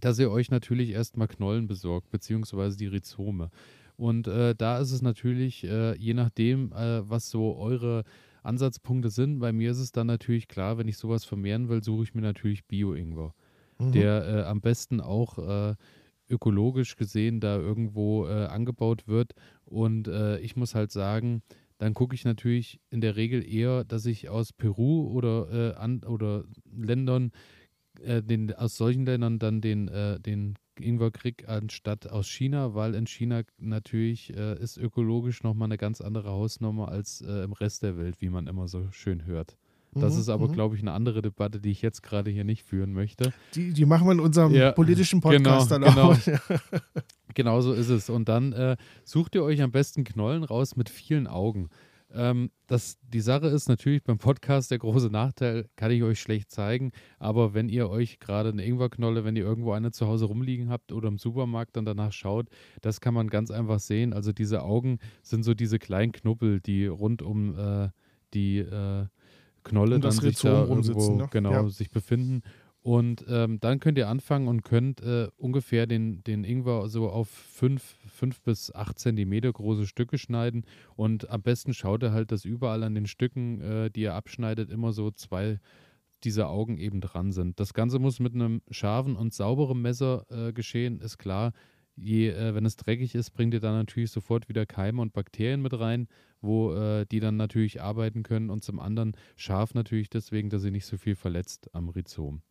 dass ihr euch natürlich erstmal Knollen besorgt, beziehungsweise die Rhizome. Und äh, da ist es natürlich, äh, je nachdem, äh, was so eure Ansatzpunkte sind, bei mir ist es dann natürlich klar, wenn ich sowas vermehren will, suche ich mir natürlich Bio-Ingwer, mhm. der äh, am besten auch äh, ökologisch gesehen da irgendwo angebaut wird. Und ich muss halt sagen, dann gucke ich natürlich in der Regel eher, dass ich aus Peru oder, äh, an, oder Ländern, äh, den, aus solchen Ländern dann den, äh, den Ingwer kriege, anstatt aus China, weil in China natürlich äh, ist ökologisch nochmal eine ganz andere Hausnummer als äh, im Rest der Welt, wie man immer so schön hört. Das mhm, ist aber, mhm. glaube ich, eine andere Debatte, die ich jetzt gerade hier nicht führen möchte. Die, die machen wir in unserem ja, politischen Podcast genau, dann auch. Genau. genau so ist es. Und dann äh, sucht ihr euch am besten Knollen raus mit vielen Augen. Ähm, das, die Sache ist natürlich beim Podcast der große Nachteil, kann ich euch schlecht zeigen, aber wenn ihr euch gerade eine Ingwerknolle, wenn ihr irgendwo eine zu Hause rumliegen habt oder im Supermarkt dann danach schaut, das kann man ganz einfach sehen. Also diese Augen sind so diese kleinen Knubbel, die rund um äh, die äh, Knolle um dann sich da irgendwo ne? genau ja. sich befinden. Und ähm, dann könnt ihr anfangen und könnt äh, ungefähr den, den Ingwer so auf 5 bis 8 Zentimeter große Stücke schneiden. Und am besten schaut ihr halt, dass überall an den Stücken, äh, die ihr abschneidet, immer so zwei dieser Augen eben dran sind. Das Ganze muss mit einem scharfen und sauberen Messer äh, geschehen, ist klar. Je, äh, wenn es dreckig ist, bringt ihr da natürlich sofort wieder Keime und Bakterien mit rein wo äh, die dann natürlich arbeiten können und zum anderen scharf natürlich deswegen, dass sie nicht so viel verletzt am Rhizom.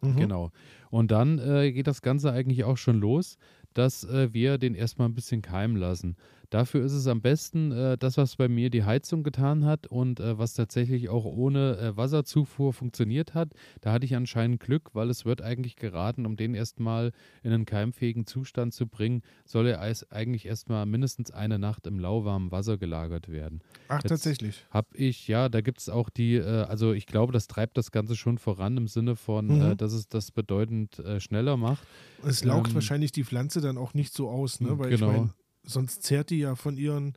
Mhm. Genau. Und dann äh, geht das Ganze eigentlich auch schon los, dass äh, wir den erstmal ein bisschen keimen lassen. Dafür ist es am besten äh, das, was bei mir die Heizung getan hat und äh, was tatsächlich auch ohne äh, Wasserzufuhr funktioniert hat. Da hatte ich anscheinend Glück, weil es wird eigentlich geraten, um den erstmal in einen keimfähigen Zustand zu bringen, soll er eigentlich erstmal mindestens eine Nacht im lauwarmen Wasser gelagert werden. Ach, Jetzt tatsächlich. Habe ich, ja, da gibt es auch die, äh, also ich glaube, das treibt das Ganze schon voran im Sinne von, äh, mhm. dass es das bedeutend äh, schneller macht. Es laugt ähm, wahrscheinlich die Pflanze dann auch nicht so aus, ne? Weil genau. ich mein, sonst zehrt die ja von ihren,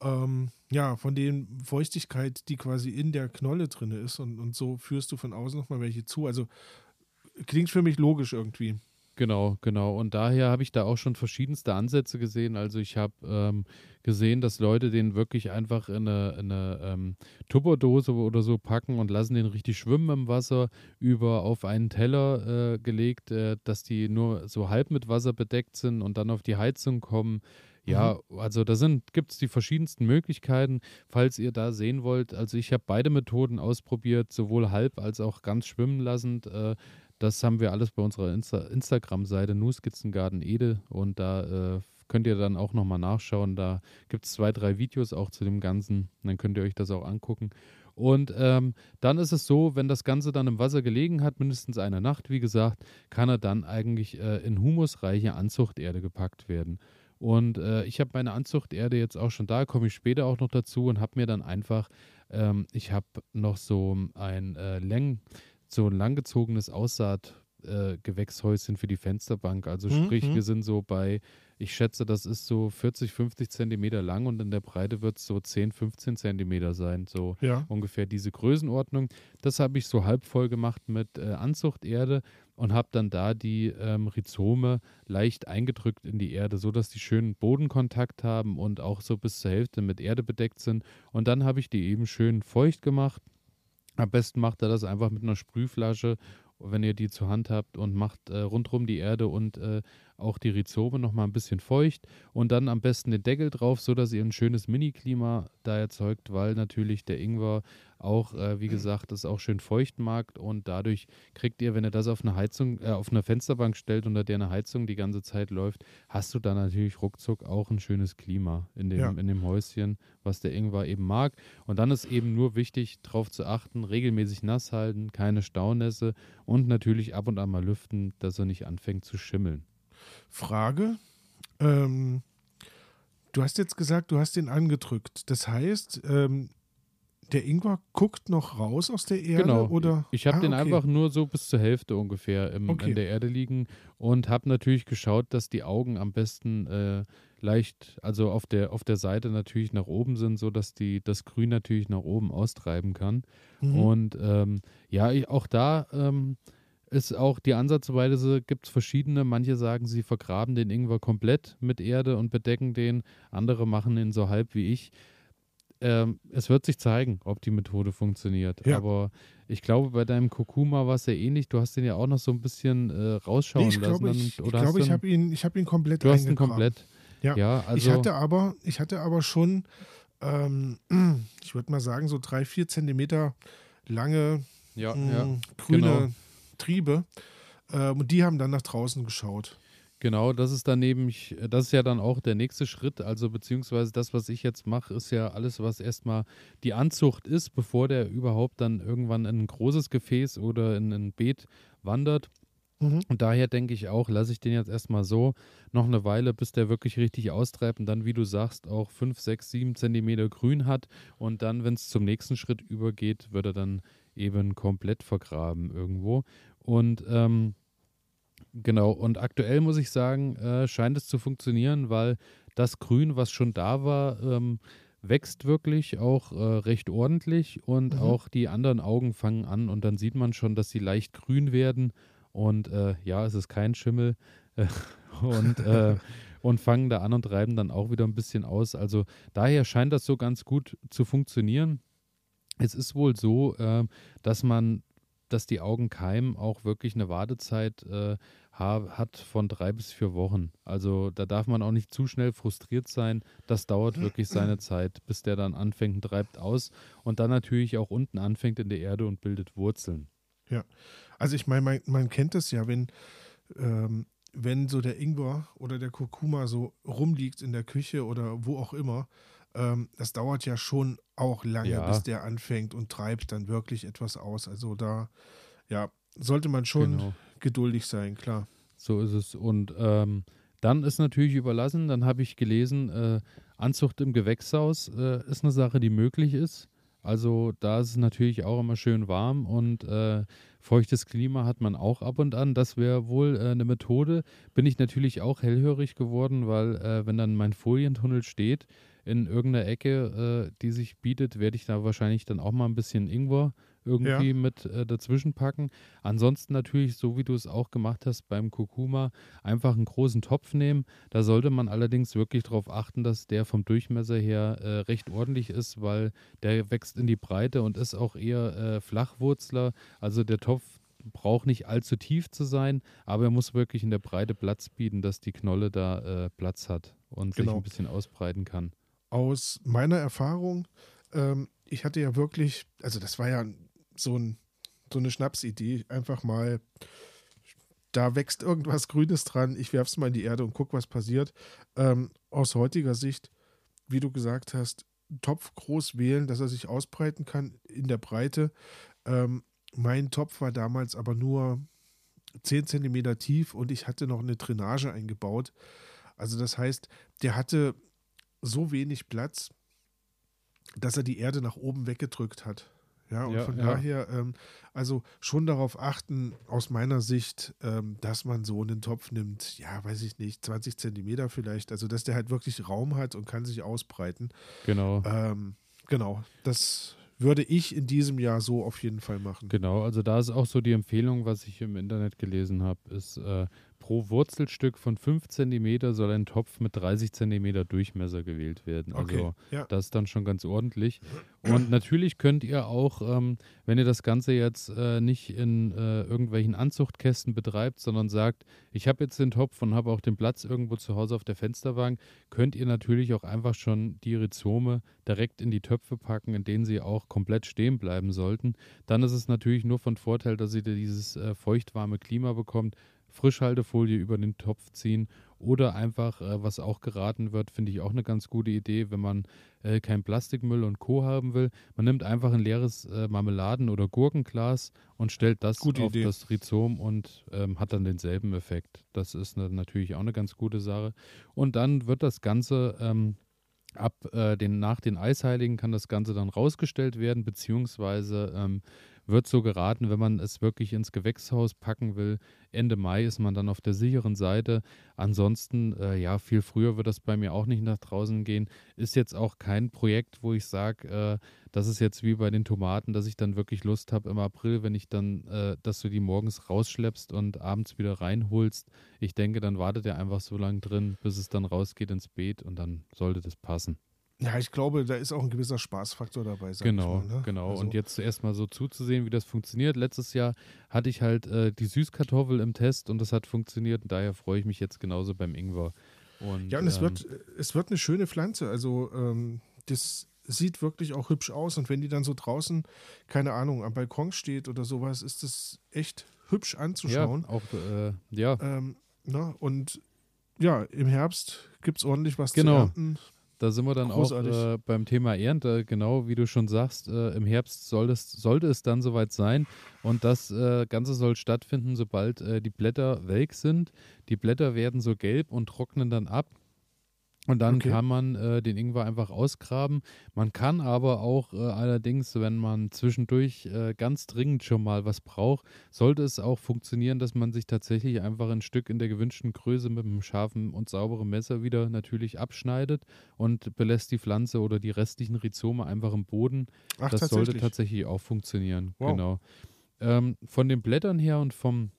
ähm, ja, von den Feuchtigkeit, die quasi in der Knolle drin ist und, und so führst du von außen nochmal welche zu. Also klingt für mich logisch irgendwie. Genau, genau. Und daher habe ich da auch schon verschiedenste Ansätze gesehen. Also ich habe ähm, gesehen, dass Leute den wirklich einfach in eine, in eine ähm, Tupperdose oder so packen und lassen den richtig schwimmen im Wasser, über auf einen Teller äh, gelegt, äh, dass die nur so halb mit Wasser bedeckt sind und dann auf die Heizung kommen. Ja, mhm. also da gibt es die verschiedensten Möglichkeiten, falls ihr da sehen wollt. Also ich habe beide Methoden ausprobiert, sowohl halb als auch ganz schwimmen lassend. Äh, das haben wir alles bei unserer Insta Instagram-Seite Nuskizzengarten Ede und da äh, könnt ihr dann auch nochmal nachschauen. Da gibt es zwei, drei Videos auch zu dem Ganzen. Dann könnt ihr euch das auch angucken. Und ähm, dann ist es so, wenn das Ganze dann im Wasser gelegen hat, mindestens eine Nacht, wie gesagt, kann er dann eigentlich äh, in humusreiche Anzuchterde gepackt werden. Und äh, ich habe meine Anzuchterde jetzt auch schon da, komme ich später auch noch dazu und habe mir dann einfach, ähm, ich habe noch so ein äh, Läng, so ein langgezogenes Aussaatgewächshäuschen äh, für die Fensterbank. Also mhm. sprich, mhm. wir sind so bei, ich schätze, das ist so 40, 50 Zentimeter lang und in der Breite wird es so 10, 15 Zentimeter sein. So ja. ungefähr diese Größenordnung. Das habe ich so halb voll gemacht mit äh, Anzuchterde und habe dann da die ähm, Rhizome leicht eingedrückt in die Erde, sodass die schön Bodenkontakt haben und auch so bis zur Hälfte mit Erde bedeckt sind. Und dann habe ich die eben schön feucht gemacht. Am besten macht er das einfach mit einer Sprühflasche, wenn ihr die zur Hand habt und macht äh, rundherum die Erde und äh, auch die Rhizome nochmal ein bisschen feucht und dann am besten den Deckel drauf, sodass ihr ein schönes Mini-Klima da erzeugt, weil natürlich der Ingwer auch, äh, wie gesagt, das auch schön feucht mag und dadurch kriegt ihr, wenn ihr das auf eine Heizung, äh, auf eine Fensterbank stellt, unter der eine Heizung die ganze Zeit läuft, hast du dann natürlich ruckzuck auch ein schönes Klima in dem, ja. in dem Häuschen, was der Ingwer eben mag. Und dann ist eben nur wichtig, darauf zu achten, regelmäßig nass halten, keine Staunässe und natürlich ab und an mal lüften, dass er nicht anfängt zu schimmeln. Frage. Ähm, du hast jetzt gesagt, du hast ihn angedrückt. Das heißt, ähm, der Ingwer guckt noch raus aus der Erde? Genau. Oder? Ich habe ah, den okay. einfach nur so bis zur Hälfte ungefähr im, okay. in der Erde liegen und habe natürlich geschaut, dass die Augen am besten äh, leicht, also auf der, auf der Seite natürlich nach oben sind, sodass die, das Grün natürlich nach oben austreiben kann. Mhm. Und ähm, ja, ich, auch da ähm, ist auch die Ansatzweise, gibt es verschiedene. Manche sagen, sie vergraben den Ingwer komplett mit Erde und bedecken den. Andere machen ihn so halb wie ich ähm, es wird sich zeigen, ob die Methode funktioniert. Ja. Aber ich glaube, bei deinem Kurkuma war es ja ähnlich. Du hast den ja auch noch so ein bisschen äh, rausschauen nee, ich lassen. Glaube, ich, ich glaube, ich habe ihn, hab ihn komplett Du hast ihn komplett. Ja, ja also ich hatte aber, ich hatte aber schon, ähm, ich würde mal sagen, so drei, vier Zentimeter lange ja, mh, ja, grüne genau. Triebe. Äh, und die haben dann nach draußen geschaut. Genau, das ist dann nämlich, das ist ja dann auch der nächste Schritt. Also beziehungsweise das, was ich jetzt mache, ist ja alles, was erstmal die Anzucht ist, bevor der überhaupt dann irgendwann in ein großes Gefäß oder in ein Beet wandert. Mhm. Und daher denke ich auch, lasse ich den jetzt erstmal so noch eine Weile, bis der wirklich richtig austreibt und dann, wie du sagst, auch 5, 6, 7 Zentimeter grün hat. Und dann, wenn es zum nächsten Schritt übergeht, wird er dann eben komplett vergraben irgendwo. Und ähm, Genau, und aktuell muss ich sagen, äh, scheint es zu funktionieren, weil das Grün, was schon da war, ähm, wächst wirklich auch äh, recht ordentlich und mhm. auch die anderen Augen fangen an und dann sieht man schon, dass sie leicht grün werden und äh, ja, es ist kein Schimmel und, äh, und fangen da an und reiben dann auch wieder ein bisschen aus. Also daher scheint das so ganz gut zu funktionieren. Es ist wohl so, äh, dass man dass die Augenkeimen auch wirklich eine Wartezeit äh, hat von drei bis vier Wochen. Also da darf man auch nicht zu schnell frustriert sein. Das dauert wirklich seine Zeit, bis der dann anfängt und treibt aus und dann natürlich auch unten anfängt in der Erde und bildet Wurzeln. Ja, also ich meine, man, man, kennt es ja, wenn, ähm, wenn so der Ingwer oder der Kurkuma so rumliegt in der Küche oder wo auch immer, ähm, das dauert ja schon auch lange, ja. bis der anfängt und treibt dann wirklich etwas aus. Also da, ja, sollte man schon genau. geduldig sein, klar. So ist es. Und ähm, dann ist natürlich überlassen, dann habe ich gelesen, äh, Anzucht im Gewächshaus äh, ist eine Sache, die möglich ist. Also da ist es natürlich auch immer schön warm und äh, feuchtes Klima hat man auch ab und an. Das wäre wohl äh, eine Methode. Bin ich natürlich auch hellhörig geworden, weil äh, wenn dann mein Folientunnel steht in irgendeiner Ecke, äh, die sich bietet, werde ich da wahrscheinlich dann auch mal ein bisschen Ingwer irgendwie ja. mit äh, dazwischen packen. Ansonsten natürlich, so wie du es auch gemacht hast beim Kurkuma, einfach einen großen Topf nehmen. Da sollte man allerdings wirklich darauf achten, dass der vom Durchmesser her äh, recht ordentlich ist, weil der wächst in die Breite und ist auch eher äh, Flachwurzler. Also der Topf braucht nicht allzu tief zu sein, aber er muss wirklich in der Breite Platz bieten, dass die Knolle da äh, Platz hat und genau. sich ein bisschen ausbreiten kann. Aus meiner Erfahrung, ähm, ich hatte ja wirklich, also das war ja so, ein, so eine Schnapsidee. Einfach mal, da wächst irgendwas Grünes dran, ich werfe es mal in die Erde und guck, was passiert. Ähm, aus heutiger Sicht, wie du gesagt hast, Topf groß wählen, dass er sich ausbreiten kann in der Breite. Ähm, mein Topf war damals aber nur 10 cm tief und ich hatte noch eine Drainage eingebaut. Also das heißt, der hatte so wenig Platz, dass er die Erde nach oben weggedrückt hat. Ja, und ja, von ja. daher, ähm, also schon darauf achten, aus meiner Sicht, ähm, dass man so einen Topf nimmt, ja, weiß ich nicht, 20 Zentimeter vielleicht, also dass der halt wirklich Raum hat und kann sich ausbreiten. Genau. Ähm, genau, das würde ich in diesem Jahr so auf jeden Fall machen. Genau, also da ist auch so die Empfehlung, was ich im Internet gelesen habe, ist, äh, pro Wurzelstück von 5 cm soll ein Topf mit 30 cm Durchmesser gewählt werden. Also okay, ja. das ist dann schon ganz ordentlich. Und natürlich könnt ihr auch, ähm, wenn ihr das Ganze jetzt äh, nicht in äh, irgendwelchen Anzuchtkästen betreibt, sondern sagt, ich habe jetzt den Topf und habe auch den Platz irgendwo zu Hause auf der Fensterbank, könnt ihr natürlich auch einfach schon die Rhizome direkt in die Töpfe packen, in denen sie auch komplett stehen bleiben sollten. Dann ist es natürlich nur von Vorteil, dass ihr dieses äh, feuchtwarme Klima bekommt, Frischhaltefolie über den Topf ziehen oder einfach, äh, was auch geraten wird, finde ich auch eine ganz gute Idee, wenn man äh, kein Plastikmüll und Co. haben will. Man nimmt einfach ein leeres äh, Marmeladen- oder Gurkenglas und stellt das gute auf Idee. das Rhizom und ähm, hat dann denselben Effekt. Das ist eine, natürlich auch eine ganz gute Sache. Und dann wird das Ganze ähm, ab äh, den, nach den Eisheiligen kann das Ganze dann rausgestellt werden, beziehungsweise ähm, wird so geraten, wenn man es wirklich ins Gewächshaus packen will. Ende Mai ist man dann auf der sicheren Seite. Ansonsten, äh, ja, viel früher wird das bei mir auch nicht nach draußen gehen. Ist jetzt auch kein Projekt, wo ich sage, äh, das ist jetzt wie bei den Tomaten, dass ich dann wirklich Lust habe im April, wenn ich dann, äh, dass du die morgens rausschleppst und abends wieder reinholst. Ich denke, dann wartet er einfach so lange drin, bis es dann rausgeht ins Beet und dann sollte das passen. Ja, ich glaube, da ist auch ein gewisser Spaßfaktor dabei. genau, mal, ne? genau. Also. Und jetzt zuerst mal so zuzusehen, wie das funktioniert. Letztes Jahr hatte ich halt äh, die Süßkartoffel im Test und das hat funktioniert. Und daher freue ich mich jetzt genauso beim Ingwer. Und, ja, und ähm, es, wird, es wird eine schöne Pflanze. Also ähm, das sieht wirklich auch hübsch aus. Und wenn die dann so draußen, keine Ahnung, am Balkon steht oder sowas, ist das echt hübsch anzuschauen. Ja, auch, äh, ja. Ähm, na, ne? und ja, im Herbst gibt es ordentlich was genau. zu ernten. Da sind wir dann Großartig. auch äh, beim Thema Ernte, genau wie du schon sagst, äh, im Herbst soll es, sollte es dann soweit sein und das äh, Ganze soll stattfinden, sobald äh, die Blätter welk sind. Die Blätter werden so gelb und trocknen dann ab und dann okay. kann man äh, den Ingwer einfach ausgraben. Man kann aber auch äh, allerdings, wenn man zwischendurch äh, ganz dringend schon mal was braucht, sollte es auch funktionieren, dass man sich tatsächlich einfach ein Stück in der gewünschten Größe mit einem scharfen und sauberen Messer wieder natürlich abschneidet und belässt die Pflanze oder die restlichen Rhizome einfach im Boden. Ach, das sollte tatsächlich auch funktionieren. Wow. Genau. Ähm, von den Blättern her und vom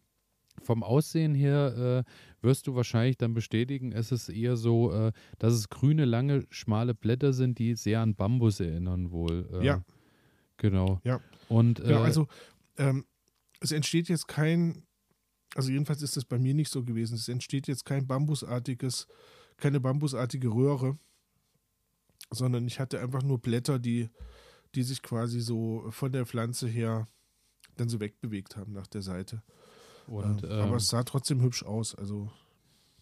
vom Aussehen her äh, wirst du wahrscheinlich dann bestätigen, es ist eher so, äh, dass es grüne, lange, schmale Blätter sind, die sehr an Bambus erinnern wohl. Äh, ja. Genau. Ja. Und, ja, genau, also ähm, es entsteht jetzt kein, also jedenfalls ist das bei mir nicht so gewesen, es entsteht jetzt kein bambusartiges, keine bambusartige Röhre, sondern ich hatte einfach nur Blätter, die, die sich quasi so von der Pflanze her dann so wegbewegt haben nach der Seite. Und, ähm, aber ähm, es sah trotzdem hübsch aus. Also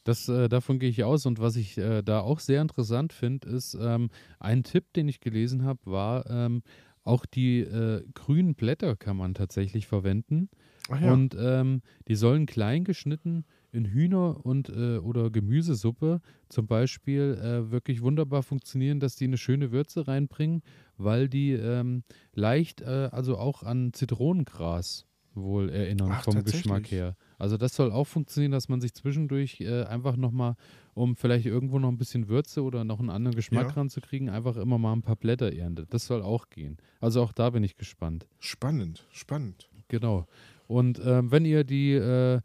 das, äh, davon gehe ich aus. Und was ich äh, da auch sehr interessant finde, ist ähm, ein Tipp, den ich gelesen habe, war ähm, auch die äh, grünen Blätter kann man tatsächlich verwenden. Ja. Und ähm, die sollen klein geschnitten in Hühner- und äh, oder Gemüsesuppe zum Beispiel äh, wirklich wunderbar funktionieren, dass die eine schöne Würze reinbringen, weil die ähm, leicht, äh, also auch an Zitronengras wohl erinnern Ach, vom Geschmack her. Also das soll auch funktionieren, dass man sich zwischendurch äh, einfach nochmal, um vielleicht irgendwo noch ein bisschen Würze oder noch einen anderen Geschmack ja. ranzukriegen, einfach immer mal ein paar Blätter erntet. Das soll auch gehen. Also auch da bin ich gespannt. Spannend, spannend. Genau. Und ähm, wenn ihr die äh,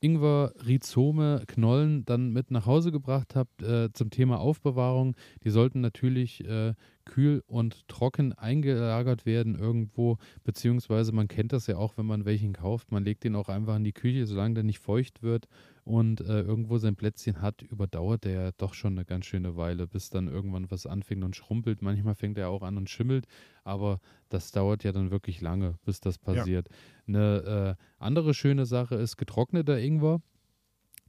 Ingwer, Rhizome, Knollen dann mit nach Hause gebracht habt äh, zum Thema Aufbewahrung, die sollten natürlich äh, kühl und trocken eingelagert werden irgendwo, beziehungsweise man kennt das ja auch, wenn man welchen kauft, man legt den auch einfach in die Küche, solange der nicht feucht wird und äh, irgendwo sein Plätzchen hat, überdauert der ja doch schon eine ganz schöne Weile, bis dann irgendwann was anfängt und schrumpelt. Manchmal fängt er auch an und schimmelt, aber das dauert ja dann wirklich lange, bis das passiert. Ja. Eine äh, andere schöne Sache ist getrockneter Ingwer.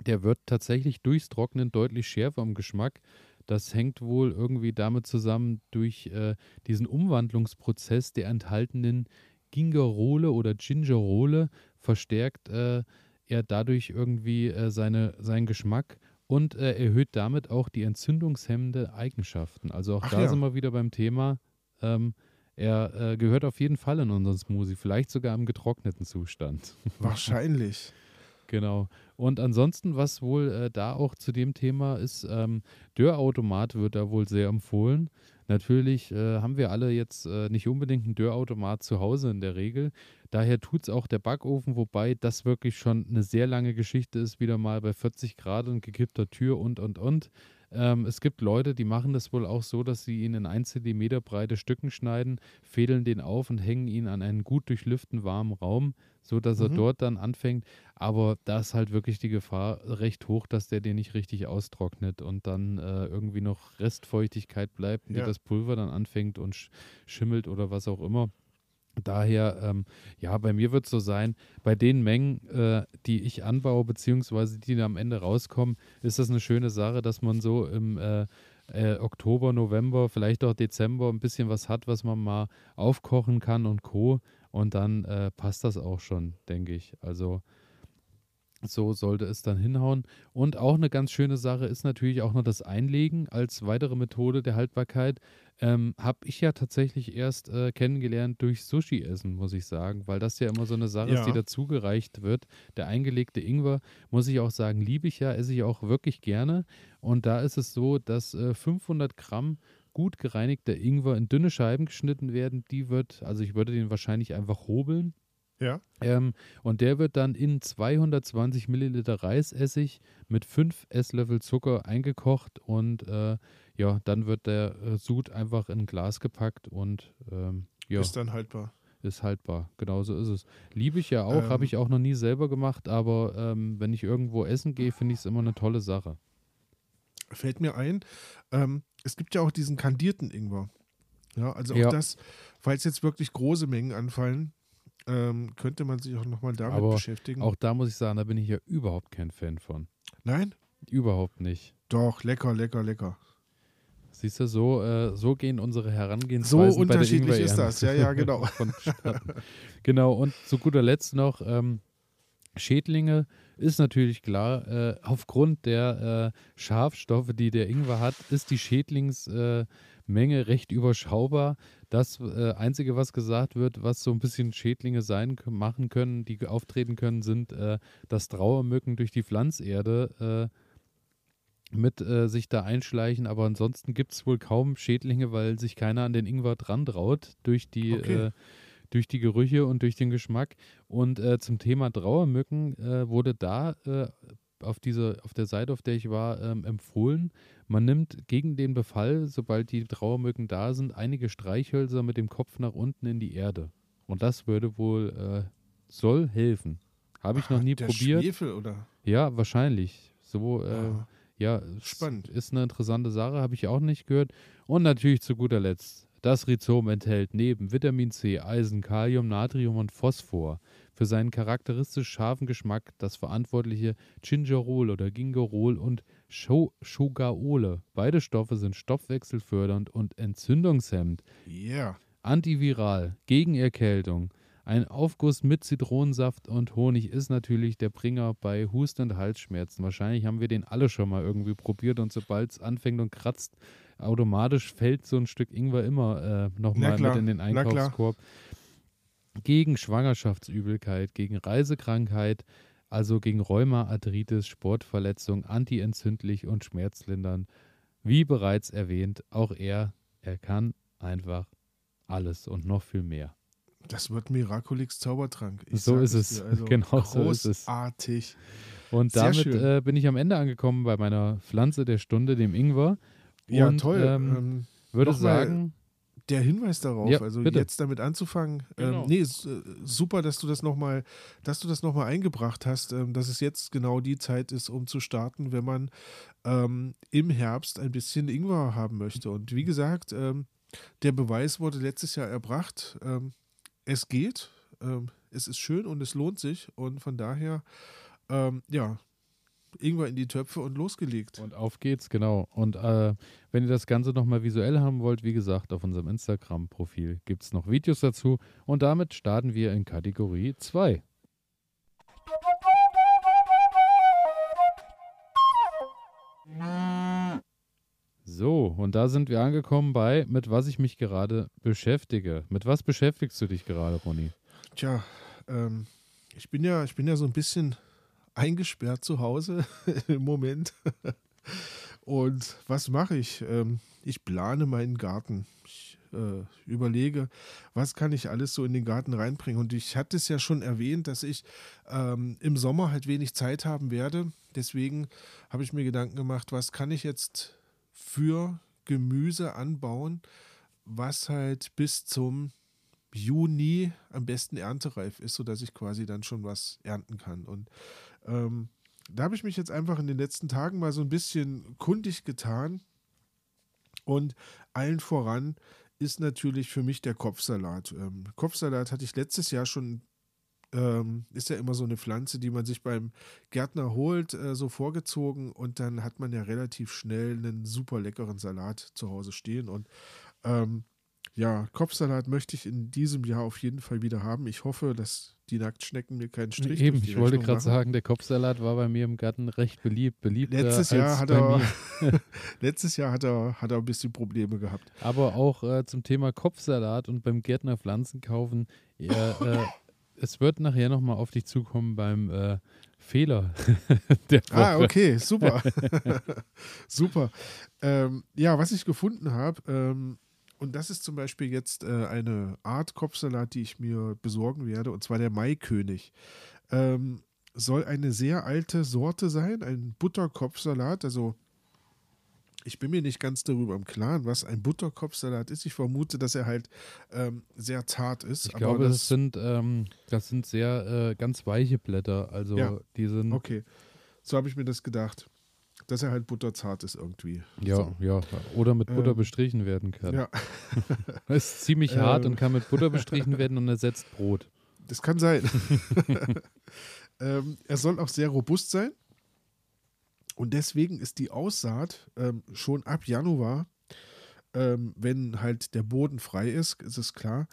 Der wird tatsächlich durchs Trocknen deutlich schärfer im Geschmack. Das hängt wohl irgendwie damit zusammen durch äh, diesen Umwandlungsprozess der enthaltenen Gingerole oder Gingerole verstärkt äh, er dadurch irgendwie äh, seine, seinen Geschmack und äh, erhöht damit auch die entzündungshemmende Eigenschaften. Also auch Ach da ja. sind wir wieder beim Thema. Ähm, er äh, gehört auf jeden Fall in unseren Smoothie, vielleicht sogar im getrockneten Zustand. Wahrscheinlich. Genau. Und ansonsten, was wohl äh, da auch zu dem Thema ist, ähm, Dörrautomat wird da wohl sehr empfohlen. Natürlich äh, haben wir alle jetzt äh, nicht unbedingt einen Dörrautomat zu Hause in der Regel. Daher tut es auch der Backofen, wobei das wirklich schon eine sehr lange Geschichte ist, wieder mal bei 40 Grad und gekippter Tür und, und, und. Ähm, es gibt Leute, die machen das wohl auch so, dass sie ihn in 1 cm breite Stücken schneiden, fädeln den auf und hängen ihn an einen gut durchlüften, warmen Raum, sodass mhm. er dort dann anfängt. Aber da ist halt wirklich die Gefahr recht hoch, dass der den nicht richtig austrocknet und dann äh, irgendwie noch Restfeuchtigkeit bleibt, ja. das Pulver dann anfängt und sch schimmelt oder was auch immer. Daher, ähm, ja, bei mir wird es so sein, bei den Mengen, äh, die ich anbaue, beziehungsweise die am Ende rauskommen, ist das eine schöne Sache, dass man so im äh, äh, Oktober, November, vielleicht auch Dezember ein bisschen was hat, was man mal aufkochen kann und Co. Und dann äh, passt das auch schon, denke ich. Also so sollte es dann hinhauen. Und auch eine ganz schöne Sache ist natürlich auch noch das Einlegen als weitere Methode der Haltbarkeit. Ähm, Habe ich ja tatsächlich erst äh, kennengelernt durch Sushi-Essen, muss ich sagen, weil das ja immer so eine Sache ja. ist, die dazugereicht wird. Der eingelegte Ingwer, muss ich auch sagen, liebe ich ja, esse ich auch wirklich gerne. Und da ist es so, dass äh, 500 Gramm gut gereinigter Ingwer in dünne Scheiben geschnitten werden. Die wird, also ich würde den wahrscheinlich einfach hobeln ja. Ähm, und der wird dann in 220 Milliliter Reisessig mit 5 Esslöffel Zucker eingekocht und äh, ja, dann wird der äh, Sud einfach in ein Glas gepackt und ähm, ja. Ist dann haltbar. Ist haltbar, genau so ist es. Liebe ich ja auch, ähm, habe ich auch noch nie selber gemacht, aber ähm, wenn ich irgendwo essen gehe, finde ich es immer eine tolle Sache. Fällt mir ein, ähm, es gibt ja auch diesen kandierten Ingwer. Ja, also auch ja. das, falls jetzt wirklich große Mengen anfallen, ähm, könnte man sich auch nochmal damit Aber beschäftigen. Auch da muss ich sagen, da bin ich ja überhaupt kein Fan von. Nein? Überhaupt nicht. Doch, lecker, lecker, lecker. Siehst du, so, äh, so gehen unsere Herangehensweisen. So unterschiedlich ist das, ja, ja, genau. genau, und zu guter Letzt noch, ähm, Schädlinge ist natürlich klar, äh, aufgrund der äh, Schafstoffe, die der Ingwer hat, ist die Schädlingsmenge äh, recht überschaubar. Das äh, Einzige, was gesagt wird, was so ein bisschen Schädlinge sein machen können, die auftreten können, sind, äh, dass Trauermücken durch die Pflanzerde äh, mit sich da einschleichen. Aber ansonsten gibt es wohl kaum Schädlinge, weil sich keiner an den Ingwer dran traut durch die, okay. Äh, durch die Gerüche und durch den Geschmack. Und äh, zum Thema Trauermücken wurde da auf, diese, auf der Seite, auf der ich war, ähm, empfohlen. Man nimmt gegen den Befall, sobald die Trauermücken da sind, einige Streichhölzer mit dem Kopf nach unten in die Erde. Und das würde wohl, äh, soll helfen. Habe ich noch nie der probiert. Schwefel, oder? Ja, wahrscheinlich. So, äh, ah, ja, spannend. Ist eine interessante Sache, habe ich auch nicht gehört. Und natürlich zu guter Letzt, das Rhizom enthält neben Vitamin C, Eisen, Kalium, Natrium und Phosphor für seinen charakteristisch scharfen Geschmack das verantwortliche Gingerol oder Gingerol und Shogaole. Beide Stoffe sind stoffwechselfördernd und entzündungshemmend. Yeah. Antiviral, gegen Erkältung. Ein Aufguss mit Zitronensaft und Honig ist natürlich der Bringer bei Husten und Halsschmerzen. Wahrscheinlich haben wir den alle schon mal irgendwie probiert und sobald es anfängt und kratzt, automatisch fällt so ein Stück Ingwer immer äh, nochmal mit in den Einkaufskorb gegen Schwangerschaftsübelkeit, gegen Reisekrankheit, also gegen Rheuma, Arthritis, Sportverletzung, antientzündlich und schmerzlindern. Wie bereits erwähnt, auch er, er kann einfach alles und noch viel mehr. Das wird Miraculix Zaubertrank. Ich so ist es. Also genau so ist es. Großartig. Und damit äh, bin ich am Ende angekommen bei meiner Pflanze der Stunde, dem Ingwer. Ja, und, toll. Ähm, ähm, würde sagen, der Hinweis darauf, ja, also bitte. jetzt damit anzufangen. Ähm, genau. Ähm, nee, ist, äh, super, dass du das nochmal, dass du das nochmal eingebracht hast, ähm, dass es jetzt genau die Zeit ist, um zu starten, wenn man ähm, im Herbst ein bisschen Ingwer haben möchte. Und wie gesagt, ähm, der Beweis wurde letztes Jahr erbracht. Ähm, es geht, es ist schön und es lohnt sich. Und von daher, ja, Ingwer in die Töpfe und losgelegt. Und auf geht's, genau. Und äh, wenn ihr das Ganze nochmal visuell haben wollt, wie gesagt, auf unserem Instagram-Profil gibt es noch Videos dazu. Und damit starten wir in Kategorie 2. So, und da sind wir angekommen bei, mit was ich mich gerade beschäftige. Mit was beschäftigst du dich gerade, Ronny? Tja, ähm, ich bin ja, ich bin ja so ein bisschen eingesperrt zu Hause im Moment. Und was mache ich? Ähm, ich plane meinen Garten. Ich äh, überlege, was kann ich alles so in den Garten reinbringen. Und ich hatte es ja schon erwähnt, dass ich ähm, im Sommer halt wenig Zeit haben werde. Deswegen habe ich mir Gedanken gemacht, was kann ich jetzt für Gemüse anbauen, was halt bis zum Juni am besten erntereif ist, sodass ich quasi dann schon was ernten kann. Und ähm, da habe ich mich jetzt einfach in den letzten Tagen mal so ein bisschen kundig getan. Und allen voran ist natürlich für mich der Kopfsalat. Ähm, Kopfsalat hatte ich letztes Jahr schon, ähm, ist ja immer so eine Pflanze, die man sich beim Gärtner holt, äh, so vorgezogen und dann hat man ja relativ schnell einen super leckeren Salat zu Hause stehen. Und ähm, ja, Kopfsalat möchte ich in diesem Jahr auf jeden Fall wieder haben. Ich hoffe, dass die Nacktschnecken mir keinen Strich Eben, ich wollte gerade sagen, der Kopfsalat war bei mir im Garten recht beliebt. beliebt letztes Jahr hat er letztes Jahr hat er, hat er ein bisschen Probleme gehabt. Aber auch äh, zum Thema Kopfsalat und beim Gärtner Pflanzen kaufen, ja, äh, es wird nachher nochmal auf dich zukommen beim äh, Fehler. ah, okay, super. super. Ähm, ja, was ich gefunden habe, ähm, und das ist zum Beispiel jetzt äh, eine Art Kopfsalat, die ich mir besorgen werde, und zwar der Maikönig. Ähm, soll eine sehr alte Sorte sein, ein Butterkopfsalat. Also ich bin mir nicht ganz darüber im Klaren, was ein Butterkopfsalat ist. Ich vermute, dass er halt ähm, sehr zart ist. Ich glaube, das, das, sind, ähm, das sind sehr äh, ganz weiche Blätter. Also ja, die sind. Okay, so habe ich mir das gedacht dass er halt butterzart ist irgendwie. Ja, so. ja. Oder mit Butter ähm, bestrichen werden kann. Ja. ist ziemlich hart ähm, und kann mit Butter bestrichen werden und ersetzt Brot. Das kann sein. ähm, er soll auch sehr robust sein. Und deswegen ist die Aussaat ähm, schon ab Januar, ähm, wenn halt der Boden frei ist, ist es klar,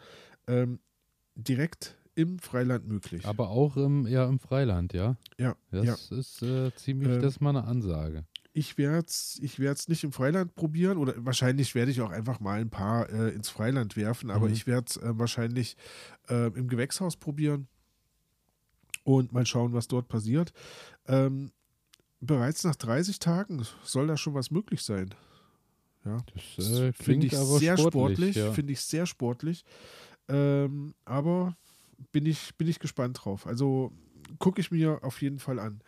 ähm, direkt im Freiland möglich. Aber auch im, ja, im Freiland, ja? Ja. Das ja. ist äh, ziemlich, ähm, das ist mal eine Ansage. Ich werde es ich nicht im Freiland probieren oder wahrscheinlich werde ich auch einfach mal ein paar äh, ins Freiland werfen, aber mhm. ich werde es äh, wahrscheinlich äh, im Gewächshaus probieren und mal schauen, was dort passiert. Ähm, bereits nach 30 Tagen soll da schon was möglich sein. Ja, das äh, finde ich sehr sportlich, sportlich ja. finde ich sehr sportlich. Aber bin ich, bin ich gespannt drauf. Also gucke ich mir auf jeden Fall an.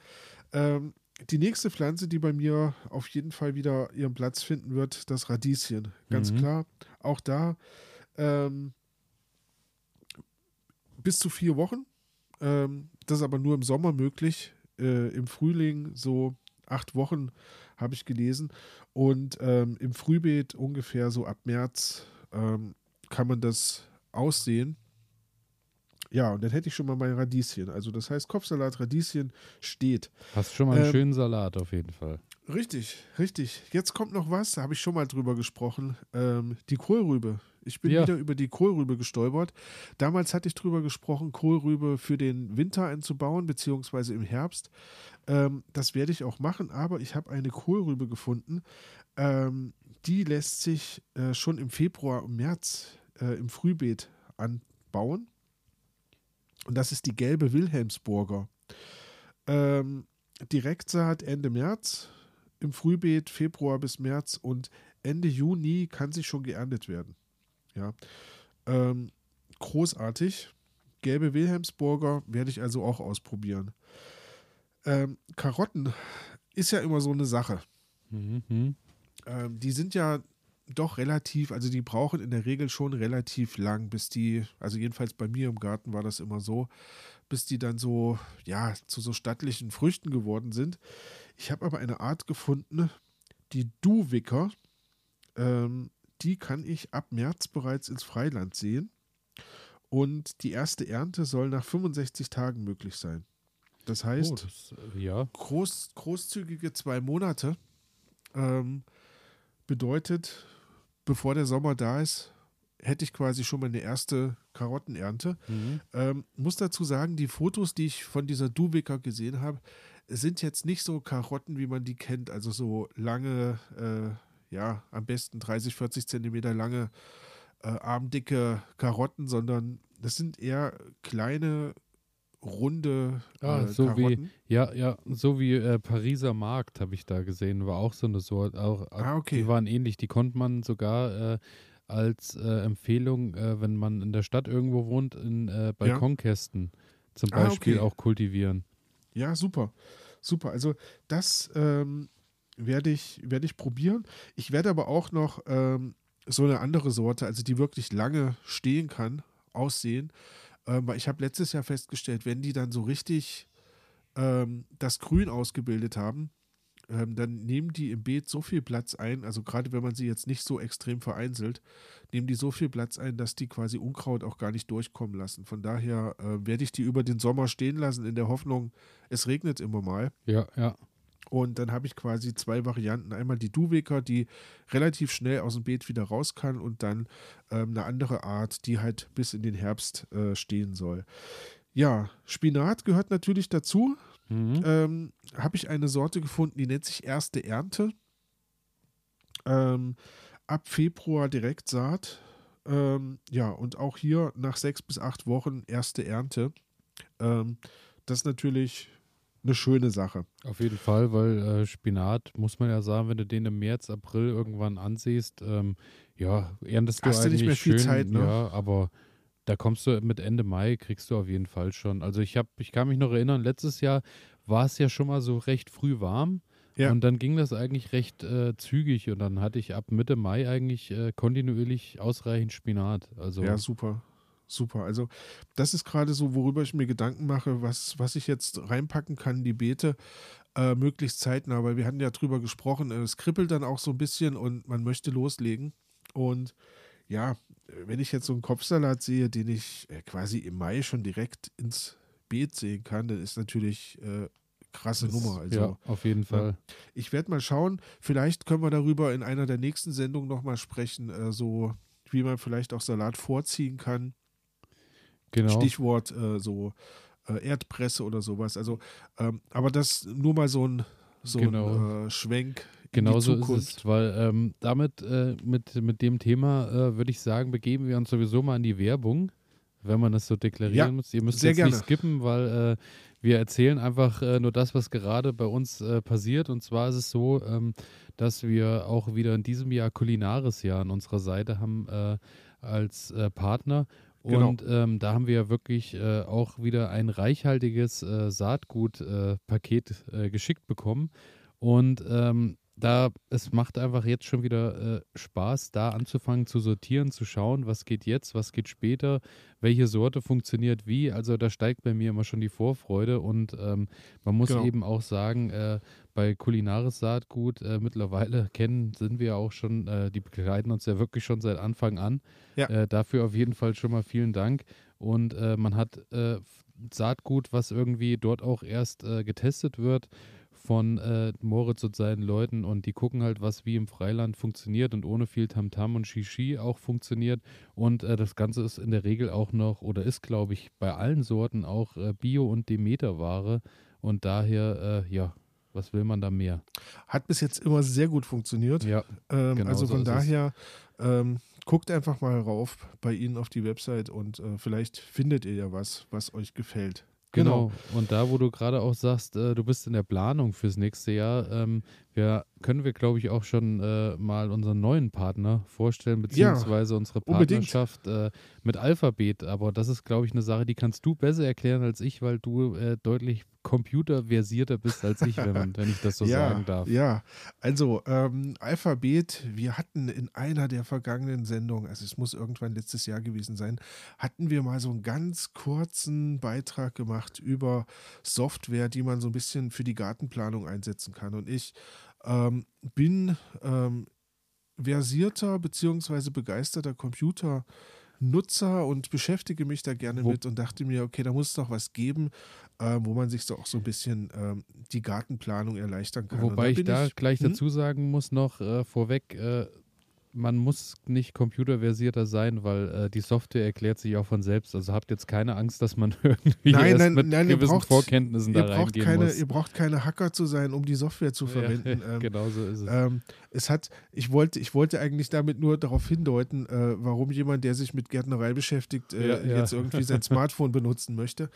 Ähm, die nächste Pflanze, die bei mir auf jeden Fall wieder ihren Platz finden wird, das Radieschen. Ganz mhm. klar. Auch da ähm, bis zu vier Wochen. Ähm, das ist aber nur im Sommer möglich. Äh, Im Frühling so acht Wochen habe ich gelesen. Und ähm, im Frühbeet ungefähr so ab März ähm, kann man das aussehen. Ja, und dann hätte ich schon mal mein Radieschen. Also das heißt, Kopfsalat, Radieschen steht. Hast schon mal einen ähm, schönen Salat auf jeden Fall. Richtig, richtig. Jetzt kommt noch was, da habe ich schon mal drüber gesprochen. Ähm, die Kohlrübe. Ich bin ja. wieder über die Kohlrübe gestolpert. Damals hatte ich drüber gesprochen, Kohlrübe für den Winter einzubauen, beziehungsweise im Herbst. Ähm, das werde ich auch machen, aber ich habe eine Kohlrübe gefunden. Ähm, die lässt sich äh, schon im Februar und März äh, im Frühbeet anbauen. Und das ist die gelbe Wilhelmsburger. Ähm, Direktsaat Ende März, im Frühbeet Februar bis März und Ende Juni kann sie schon geerntet werden. Ja. Ähm, großartig. Gelbe Wilhelmsburger werde ich also auch ausprobieren. Ähm, Karotten ist ja immer so eine Sache. Mhm. Ähm, die sind ja doch relativ, also die brauchen in der Regel schon relativ lang, bis die, also jedenfalls bei mir im Garten war das immer so, bis die dann so, ja, zu so stattlichen Früchten geworden sind. Ich habe aber eine Art gefunden, die Duwicker, ähm, die kann ich ab März bereits ins Freiland sehen. Und die erste Ernte soll nach 65 Tagen möglich sein. Das heißt, oh, das, äh, ja. groß, großzügige zwei Monate ähm, bedeutet, bevor der Sommer da ist, hätte ich quasi schon meine erste Karottenernte. Mhm. Ähm, muss dazu sagen, die Fotos, die ich von dieser Duwicker gesehen habe, sind jetzt nicht so Karotten, wie man die kennt. Also so lange, äh, ja, am besten 30, 40 Zentimeter lange, äh, armdicke Karotten, sondern das sind eher kleine, runde ah, äh, so Karotten. Wie, ja, ja, so wie äh, Pariser Markt habe ich da gesehen, war auch so eine Sorte. Auch, ah, okay. Die waren ähnlich, die konnte man sogar äh, als äh, Empfehlung, äh, wenn man in der Stadt irgendwo wohnt, in äh, Balkonkästen ja. zum Beispiel ah, okay. auch kultivieren. Ja, super. Super. Also das ähm, werde ich, werd ich probieren. Ich werde aber auch noch ähm, so eine andere Sorte, also die wirklich lange stehen kann, aussehen. Ähm, weil ich habe letztes Jahr festgestellt, wenn die dann so richtig ähm, das Grün ausgebildet haben, ähm, dann nehmen die im Beet so viel Platz ein, also gerade wenn man sie jetzt nicht so extrem vereinzelt, nehmen die so viel Platz ein, dass die quasi Unkraut auch gar nicht durchkommen lassen. Von daher äh, werde ich die über den Sommer stehen lassen, in der Hoffnung, es regnet immer mal. Ja, ja. Und dann habe ich quasi zwei Varianten. Einmal die Duweker, die relativ schnell aus dem Beet wieder raus kann und dann ähm, eine andere Art, die halt bis in den Herbst äh, stehen soll. Ja, Spinat gehört natürlich dazu. Mhm. Ähm, habe ich eine Sorte gefunden, die nennt sich Erste Ernte. Ähm, ab Februar direkt Saat. Ähm, ja, und auch hier nach sechs bis acht Wochen erste Ernte. Ähm, das ist natürlich eine schöne Sache. Auf jeden Fall, weil äh, Spinat, muss man ja sagen, wenn du den im März, April irgendwann ansiehst, ähm, ja, erntest du Hast eigentlich du nicht mehr viel schön, Zeit, ne? Ja, aber da kommst du mit Ende Mai, kriegst du auf jeden Fall schon. Also ich habe, ich kann mich noch erinnern, letztes Jahr war es ja schon mal so recht früh warm. Ja. Und dann ging das eigentlich recht äh, zügig und dann hatte ich ab Mitte Mai eigentlich äh, kontinuierlich ausreichend Spinat. Also ja, super super. Also das ist gerade so, worüber ich mir Gedanken mache, was, was ich jetzt reinpacken kann, die Beete, äh, möglichst zeitnah, weil wir hatten ja drüber gesprochen, es kribbelt dann auch so ein bisschen und man möchte loslegen. Und ja, wenn ich jetzt so einen Kopfsalat sehe, den ich äh, quasi im Mai schon direkt ins Beet sehen kann, dann ist natürlich äh, krasse das, Nummer. Also, ja, auf jeden Fall. Ich werde mal schauen, vielleicht können wir darüber in einer der nächsten Sendungen nochmal sprechen, äh, so wie man vielleicht auch Salat vorziehen kann. Genau. Stichwort äh, so äh, Erdpresse oder sowas. Also, ähm, aber das nur mal so ein, so genau. ein äh, Schwenk. Genau so ist es, weil ähm, damit, äh, mit, mit dem Thema, äh, würde ich sagen, begeben wir uns sowieso mal in die Werbung, wenn man das so deklarieren ja, muss. Ihr müsst jetzt gerne. nicht skippen, weil äh, wir erzählen einfach nur das, was gerade bei uns passiert. Und zwar ist es so, ähm, dass wir auch wieder in diesem Jahr Kulinaris Jahr an unserer Seite haben als Partner. Genau. Und ähm, da haben wir ja wirklich äh, auch wieder ein reichhaltiges äh, Saatgutpaket äh, geschickt bekommen. Und ähm, da, es macht einfach jetzt schon wieder äh, Spaß, da anzufangen zu sortieren, zu schauen, was geht jetzt, was geht später, welche Sorte funktioniert wie. Also da steigt bei mir immer schon die Vorfreude und ähm, man muss genau. eben auch sagen, äh, bei Kulinaris Saatgut äh, mittlerweile kennen, sind wir auch schon, äh, die begleiten uns ja wirklich schon seit Anfang an. Ja. Äh, dafür auf jeden Fall schon mal vielen Dank. Und äh, man hat Saatgut, was irgendwie dort auch erst getestet wird von äh, Moritz und seinen Leuten und die gucken halt, was wie im Freiland funktioniert und ohne viel Tamtam und Shishi auch funktioniert. Und äh, das Ganze ist in der Regel auch noch oder ist, glaube ich, bei allen Sorten auch äh, Bio- und Demeter-Ware. Und daher, äh, ja, was will man da mehr? Hat bis jetzt immer sehr gut funktioniert. Ja. Ähm, genau also von so daher, ähm, guckt einfach mal rauf bei Ihnen auf die Website und äh, vielleicht findet ihr ja was, was euch gefällt. Genau. genau. Und da, wo du gerade auch sagst, äh, du bist in der Planung fürs nächste Jahr, ähm, wir, können wir, glaube ich, auch schon äh, mal unseren neuen Partner vorstellen, beziehungsweise ja, unsere Partnerschaft äh, mit Alphabet. Aber das ist, glaube ich, eine Sache, die kannst du besser erklären als ich, weil du äh, deutlich computerversierter bist als ich, wenn, wenn ich das so ja, sagen darf. Ja, also ähm, Alphabet, wir hatten in einer der vergangenen Sendungen, also es muss irgendwann letztes Jahr gewesen sein, hatten wir mal so einen ganz kurzen Beitrag gemacht über Software, die man so ein bisschen für die Gartenplanung einsetzen kann. Und ich ähm, bin ähm, versierter bzw. begeisterter Computer. Nutzer und beschäftige mich da gerne mit und dachte mir, okay, da muss es doch was geben, äh, wo man sich so auch so ein bisschen äh, die Gartenplanung erleichtern kann. Wobei ich da ich, gleich hm? dazu sagen muss noch äh, vorweg, äh, man muss nicht computerversierter sein, weil äh, die Software erklärt sich auch von selbst. Also habt jetzt keine Angst, dass man irgendwie nein, erst nein, mit nein, gewissen braucht, Vorkenntnissen da reingehen keine, muss. Ihr braucht keine Hacker zu sein, um die Software zu verwenden. Ja, ähm, genau so ist es. Ähm, es hat, ich wollte, ich wollte eigentlich damit nur darauf hindeuten, äh, warum jemand, der sich mit Gärtnerei beschäftigt, äh, ja, ja. jetzt irgendwie sein Smartphone benutzen möchte.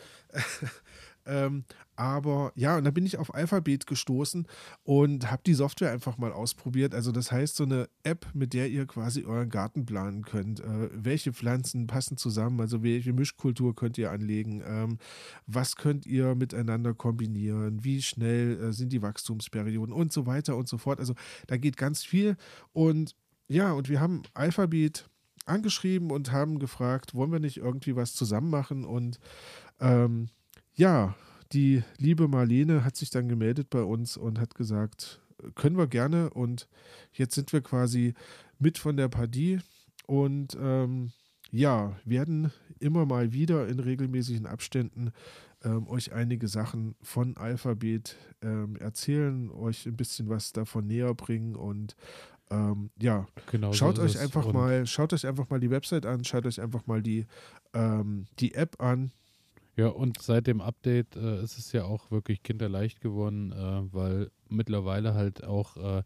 Ähm, aber ja, und da bin ich auf Alphabet gestoßen und habe die Software einfach mal ausprobiert. Also das heißt, so eine App, mit der ihr quasi euren Garten planen könnt. Äh, welche Pflanzen passen zusammen? Also welche Mischkultur könnt ihr anlegen? Ähm, was könnt ihr miteinander kombinieren? Wie schnell äh, sind die Wachstumsperioden und so weiter und so fort. Also da geht ganz viel. Und ja, und wir haben Alphabet angeschrieben und haben gefragt, wollen wir nicht irgendwie was zusammen machen? Und ähm, ja, die liebe Marlene hat sich dann gemeldet bei uns und hat gesagt, können wir gerne. Und jetzt sind wir quasi mit von der Partie. Und ähm, ja, werden immer mal wieder in regelmäßigen Abständen ähm, euch einige Sachen von Alphabet ähm, erzählen, euch ein bisschen was davon näher bringen und ähm, ja, genau schaut so euch einfach mal, schaut euch einfach mal die Website an, schaut euch einfach mal die, ähm, die App an, ja, und seit dem Update äh, ist es ja auch wirklich kinderleicht geworden, äh, weil mittlerweile halt auch äh,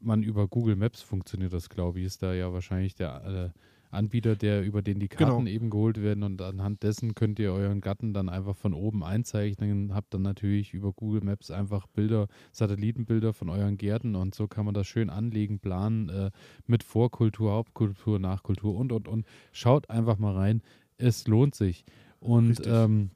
man über Google Maps funktioniert das, glaube ich, ist da ja wahrscheinlich der äh, Anbieter, der über den die Karten genau. eben geholt werden und anhand dessen könnt ihr euren Gatten dann einfach von oben einzeichnen, habt dann natürlich über Google Maps einfach Bilder, Satellitenbilder von euren Gärten und so kann man das schön anlegen, planen äh, mit Vorkultur, Hauptkultur, Nachkultur und und und. Schaut einfach mal rein, es lohnt sich. Und ähm,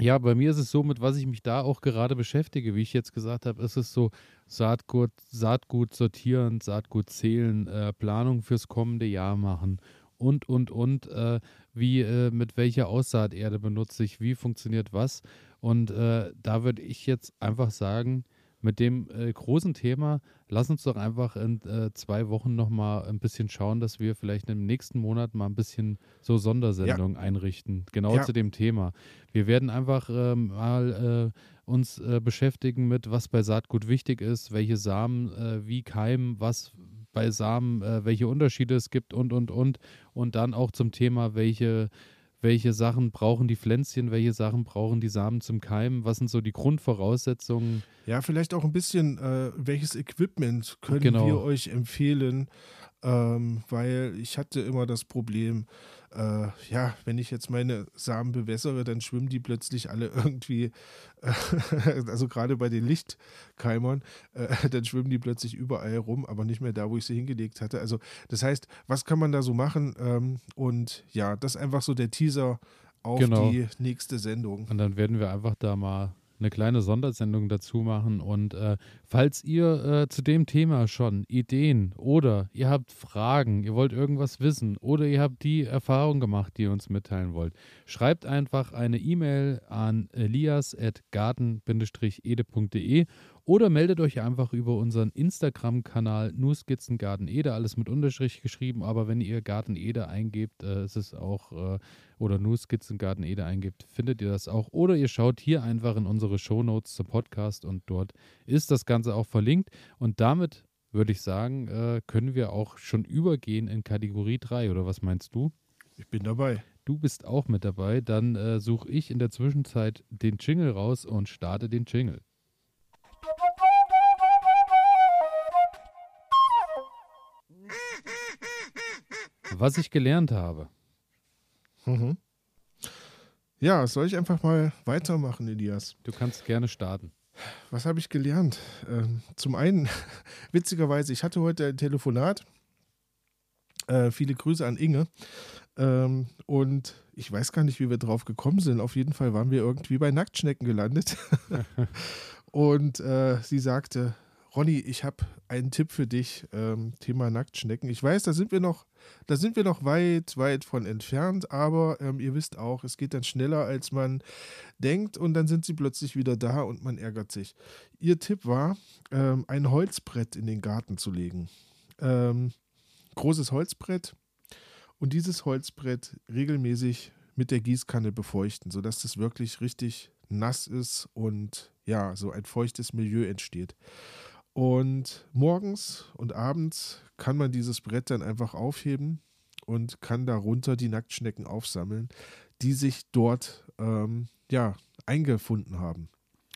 ja, bei mir ist es so, mit was ich mich da auch gerade beschäftige, wie ich jetzt gesagt habe, ist es so Saatgut, Saatgut sortieren, Saatgut zählen, äh, Planung fürs kommende Jahr machen und, und, und, äh, wie, äh, mit welcher Aussaaterde benutze ich, wie funktioniert was. Und äh, da würde ich jetzt einfach sagen, mit dem äh, großen Thema, lass uns doch einfach in äh, zwei Wochen nochmal ein bisschen schauen, dass wir vielleicht im nächsten Monat mal ein bisschen so Sondersendungen ja. einrichten, genau ja. zu dem Thema. Wir werden einfach äh, mal äh, uns äh, beschäftigen mit, was bei Saatgut wichtig ist, welche Samen äh, wie keimen, was bei Samen, welche Unterschiede es gibt und, und, und. Und dann auch zum Thema, welche welche Sachen brauchen die Pflänzchen, welche Sachen brauchen die Samen zum Keimen, was sind so die Grundvoraussetzungen. Ja, vielleicht auch ein bisschen, äh, welches Equipment können genau. wir euch empfehlen, ähm, weil ich hatte immer das Problem, äh, ja, wenn ich jetzt meine Samen bewässere, dann schwimmen die plötzlich alle irgendwie, äh, also gerade bei den Lichtkeimern, äh, dann schwimmen die plötzlich überall rum, aber nicht mehr da, wo ich sie hingelegt hatte. Also das heißt, was kann man da so machen? Ähm, und ja, das ist einfach so der Teaser auf genau. die nächste Sendung. Und dann werden wir einfach da mal eine kleine Sondersendung dazu machen. Und äh, falls ihr äh, zu dem Thema schon Ideen oder ihr habt Fragen, ihr wollt irgendwas wissen oder ihr habt die Erfahrung gemacht, die ihr uns mitteilen wollt, schreibt einfach eine E-Mail an elias.garten-ede.de oder meldet euch einfach über unseren Instagram-Kanal nur Skizzengarten Ede, alles mit Unterstrich geschrieben, aber wenn ihr Garten Ede eingebt, äh, ist es auch, äh, oder nur Skizzengarten Ede eingibt, findet ihr das auch. Oder ihr schaut hier einfach in unsere Shownotes zum Podcast und dort ist das Ganze auch verlinkt. Und damit würde ich sagen, äh, können wir auch schon übergehen in Kategorie 3, oder was meinst du? Ich bin dabei. Du bist auch mit dabei. Dann äh, suche ich in der Zwischenzeit den Jingle raus und starte den Jingle. Was ich gelernt habe. Mhm. Ja, soll ich einfach mal weitermachen, Elias? Du kannst gerne starten. Was habe ich gelernt? Ähm, zum einen, witzigerweise, ich hatte heute ein Telefonat. Äh, viele Grüße an Inge. Ähm, und ich weiß gar nicht, wie wir drauf gekommen sind. Auf jeden Fall waren wir irgendwie bei Nacktschnecken gelandet. und äh, sie sagte, Ronny, ich habe einen Tipp für dich, ähm, Thema Nacktschnecken. Ich weiß, da sind wir noch, da sind wir noch weit, weit von entfernt, aber ähm, ihr wisst auch, es geht dann schneller, als man denkt und dann sind sie plötzlich wieder da und man ärgert sich. Ihr Tipp war, ähm, ein Holzbrett in den Garten zu legen. Ähm, großes Holzbrett und dieses Holzbrett regelmäßig mit der Gießkanne befeuchten, sodass das wirklich richtig nass ist und ja, so ein feuchtes Milieu entsteht. Und morgens und abends kann man dieses Brett dann einfach aufheben und kann darunter die Nacktschnecken aufsammeln, die sich dort ähm, ja, eingefunden haben.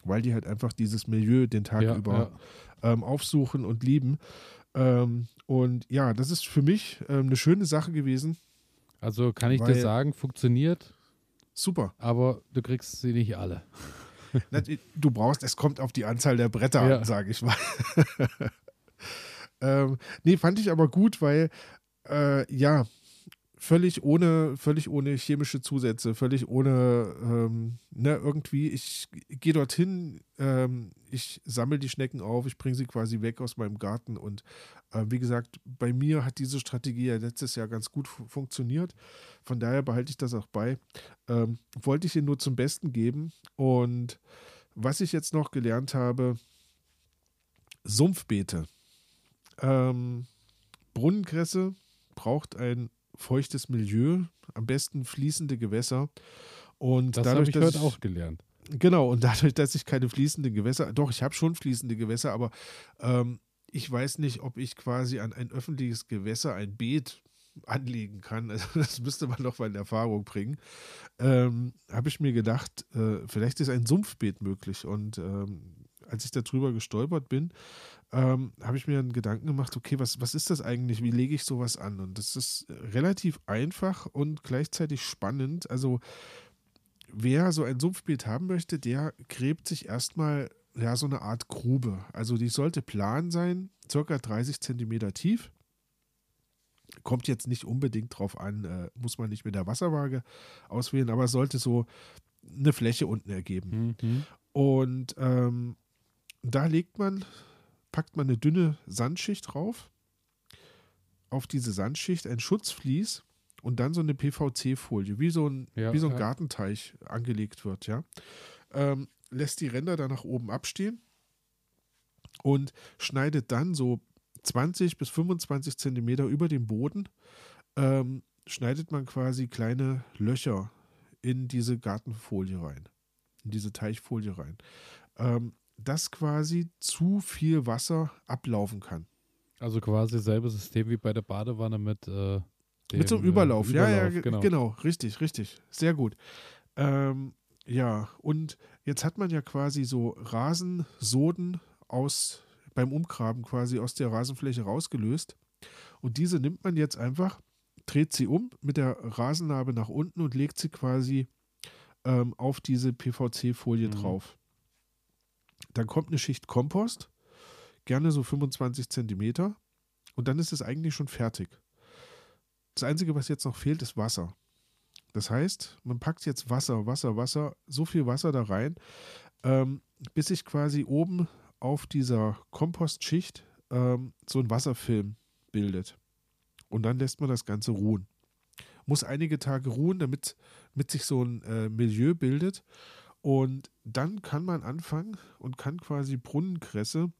Weil die halt einfach dieses Milieu den Tag ja, über ja. Ähm, aufsuchen und lieben. Ähm, und ja, das ist für mich ähm, eine schöne Sache gewesen. Also kann ich dir sagen, funktioniert. Super. Aber du kriegst sie nicht alle. Du brauchst, es kommt auf die Anzahl der Bretter ja. an, sage ich mal. ähm, nee, fand ich aber gut, weil äh, ja, völlig ohne, völlig ohne chemische Zusätze, völlig ohne ähm, ne, irgendwie, ich gehe dorthin, ähm, ich sammle die Schnecken auf, ich bringe sie quasi weg aus meinem Garten und äh, wie gesagt, bei mir hat diese Strategie ja letztes Jahr ganz gut funktioniert. Von daher behalte ich das auch bei. Ähm, wollte ich Ihnen nur zum Besten geben und was ich jetzt noch gelernt habe, Sumpfbeete. Ähm, Brunnenkresse braucht ein feuchtes Milieu, am besten fließende Gewässer. Und das habe ich heute auch gelernt. Genau, und dadurch, dass ich keine fließenden Gewässer, doch, ich habe schon fließende Gewässer, aber ähm, ich weiß nicht, ob ich quasi an ein öffentliches Gewässer ein Beet anlegen kann. Also das müsste man noch mal in Erfahrung bringen. Ähm, habe ich mir gedacht, äh, vielleicht ist ein Sumpfbeet möglich. Und ähm, als ich darüber gestolpert bin, ähm, habe ich mir einen Gedanken gemacht, okay, was, was ist das eigentlich? Wie lege ich sowas an? Und das ist relativ einfach und gleichzeitig spannend. Also wer so ein Sumpfbeet haben möchte, der gräbt sich erstmal ja, so eine Art Grube. Also die sollte plan sein, circa 30 Zentimeter tief. Kommt jetzt nicht unbedingt drauf an, äh, muss man nicht mit der Wasserwaage auswählen, aber sollte so eine Fläche unten ergeben. Mhm. Und ähm, da legt man, packt man eine dünne Sandschicht drauf. Auf diese Sandschicht ein Schutzvlies und dann so eine PVC-Folie, wie so ein, ja, wie so ein ja. Gartenteich angelegt wird, ja. Ähm, lässt die Ränder dann nach oben abstehen und schneidet dann so 20 bis 25 Zentimeter über dem Boden, ähm, schneidet man quasi kleine Löcher in diese Gartenfolie rein, in diese Teichfolie rein. Ähm, dass quasi zu viel Wasser ablaufen kann. Also quasi dasselbe System wie bei der Badewanne mit äh, dem, Mit so einem Überlauf, äh, Überlauf ja, ja, genau. genau. richtig, richtig. Sehr gut. Ähm, ja, und jetzt hat man ja quasi so Rasensoden aus beim Umgraben quasi aus der Rasenfläche rausgelöst. Und diese nimmt man jetzt einfach, dreht sie um mit der Rasennarbe nach unten und legt sie quasi ähm, auf diese PVC-Folie mhm. drauf. Dann kommt eine Schicht Kompost, gerne so 25 Zentimeter. Und dann ist es eigentlich schon fertig. Das Einzige, was jetzt noch fehlt, ist Wasser. Das heißt, man packt jetzt Wasser, Wasser, Wasser, so viel Wasser da rein, ähm, bis sich quasi oben auf dieser Kompostschicht ähm, so ein Wasserfilm bildet. Und dann lässt man das Ganze ruhen. Muss einige Tage ruhen, damit, damit sich so ein äh, Milieu bildet. Und dann kann man anfangen und kann quasi Brunnenkresse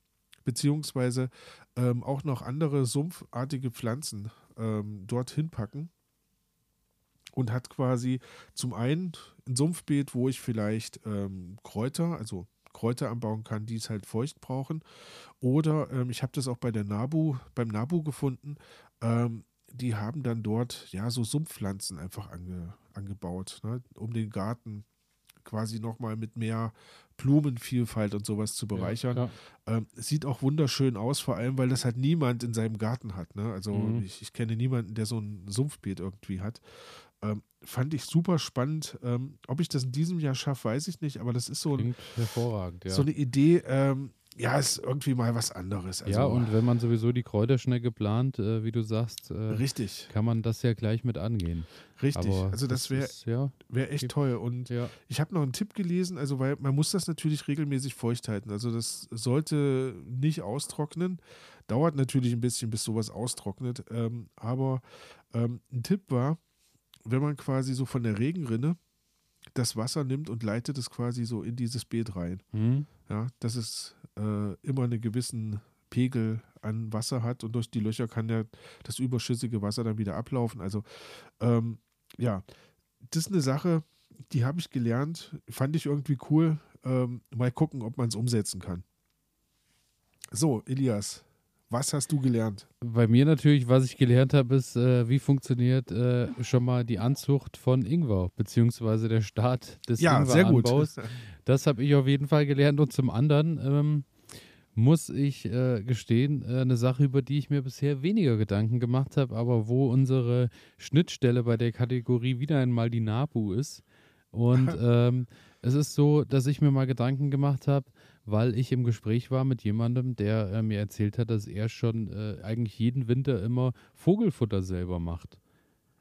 beziehungsweise ähm, auch noch andere sumpfartige Pflanzen ähm, dorthin packen und hat quasi zum einen ein Sumpfbeet, wo ich vielleicht ähm, Kräuter, also Kräuter anbauen kann, die es halt feucht brauchen. Oder ähm, ich habe das auch bei der Nabu, beim Nabu gefunden. Ähm, die haben dann dort ja so Sumpfpflanzen einfach ange, angebaut, ne, um den Garten quasi nochmal mit mehr Blumenvielfalt und sowas zu bereichern. Ja. Ähm, sieht auch wunderschön aus, vor allem, weil das halt niemand in seinem Garten hat. Ne? Also mhm. ich, ich, kenne niemanden, der so ein Sumpfbeet irgendwie hat. Ähm, fand ich super spannend. Ähm, ob ich das in diesem Jahr schaffe, weiß ich nicht, aber das ist so, ein, hervorragend, ja. so eine Idee, ähm, ja, ist irgendwie mal was anderes. Also, ja, und wenn man sowieso die Kräuterschnecke plant, äh, wie du sagst, äh, richtig. kann man das ja gleich mit angehen. Richtig, Aber also das wäre ja, wär echt toll. Und ja. ich habe noch einen Tipp gelesen, also weil man muss das natürlich regelmäßig feucht halten. Also das sollte nicht austrocknen. Dauert natürlich ein bisschen, bis sowas austrocknet. Ähm, aber ähm, ein Tipp war, wenn man quasi so von der Regenrinne das Wasser nimmt und leitet es quasi so in dieses Beet rein. Mhm. Ja, dass es äh, immer einen gewissen Pegel an Wasser hat und durch die Löcher kann ja das überschüssige Wasser dann wieder ablaufen. Also ähm, ja, das ist eine Sache, die habe ich gelernt, fand ich irgendwie cool. Ähm, mal gucken, ob man es umsetzen kann. So, Elias, was hast du gelernt? Bei mir natürlich, was ich gelernt habe, ist, äh, wie funktioniert äh, schon mal die Anzucht von Ingwer, beziehungsweise der Start des ja, Ingweranbaus. Das habe ich auf jeden Fall gelernt. Und zum anderen ähm, muss ich äh, gestehen, äh, eine Sache, über die ich mir bisher weniger Gedanken gemacht habe, aber wo unsere Schnittstelle bei der Kategorie wieder einmal die NABU ist. Und ähm, es ist so, dass ich mir mal Gedanken gemacht habe, weil ich im Gespräch war mit jemandem, der äh, mir erzählt hat, dass er schon äh, eigentlich jeden Winter immer Vogelfutter selber macht.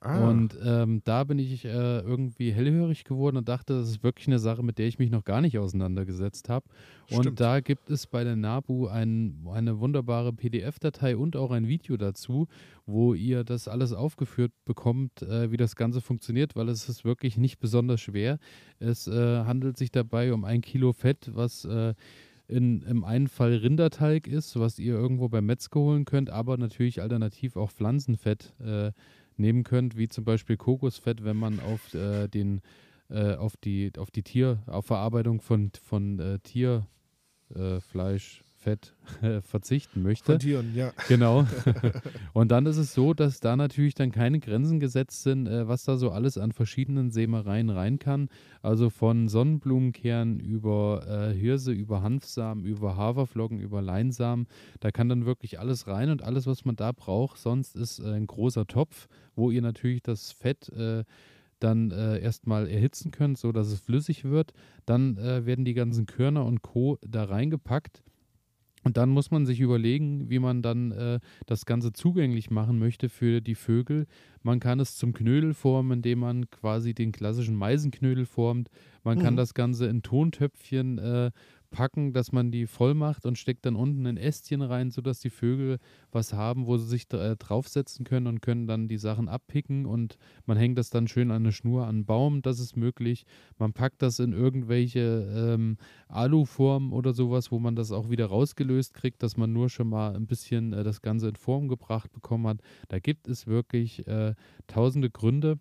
Ah. Und ähm, da bin ich äh, irgendwie hellhörig geworden und dachte, das ist wirklich eine Sache, mit der ich mich noch gar nicht auseinandergesetzt habe. Und da gibt es bei der NABU ein, eine wunderbare PDF-Datei und auch ein Video dazu, wo ihr das alles aufgeführt bekommt, äh, wie das Ganze funktioniert, weil es ist wirklich nicht besonders schwer. Es äh, handelt sich dabei um ein Kilo Fett, was äh, in, im einen Fall Rinderteig ist, was ihr irgendwo beim Metzger holen könnt, aber natürlich alternativ auch Pflanzenfett äh, nehmen könnt, wie zum Beispiel Kokosfett, wenn man auf äh, den äh, auf die auf die Tier auf Verarbeitung von von äh, Tierfleisch Fett verzichten möchte. Von Tieren, ja. Genau. Und dann ist es so, dass da natürlich dann keine Grenzen gesetzt sind, äh, was da so alles an verschiedenen Sämereien rein kann. Also von Sonnenblumenkern über äh, Hirse, über Hanfsamen, über Haferflocken, über Leinsamen. Da kann dann wirklich alles rein und alles, was man da braucht. Sonst ist äh, ein großer Topf, wo ihr natürlich das Fett äh, dann äh, erstmal erhitzen könnt, sodass es flüssig wird. Dann äh, werden die ganzen Körner und Co. da reingepackt. Und dann muss man sich überlegen, wie man dann äh, das Ganze zugänglich machen möchte für die Vögel. Man kann es zum Knödel formen, indem man quasi den klassischen Meisenknödel formt. Man mhm. kann das Ganze in Tontöpfchen äh, packen, dass man die voll macht und steckt dann unten ein Ästchen rein, sodass die Vögel was haben, wo sie sich äh, draufsetzen können und können dann die Sachen abpicken und man hängt das dann schön an eine Schnur an einen Baum, das ist möglich. Man packt das in irgendwelche ähm, Aluformen oder sowas, wo man das auch wieder rausgelöst kriegt, dass man nur schon mal ein bisschen äh, das Ganze in Form gebracht bekommen hat. Da gibt es wirklich äh, tausende Gründe.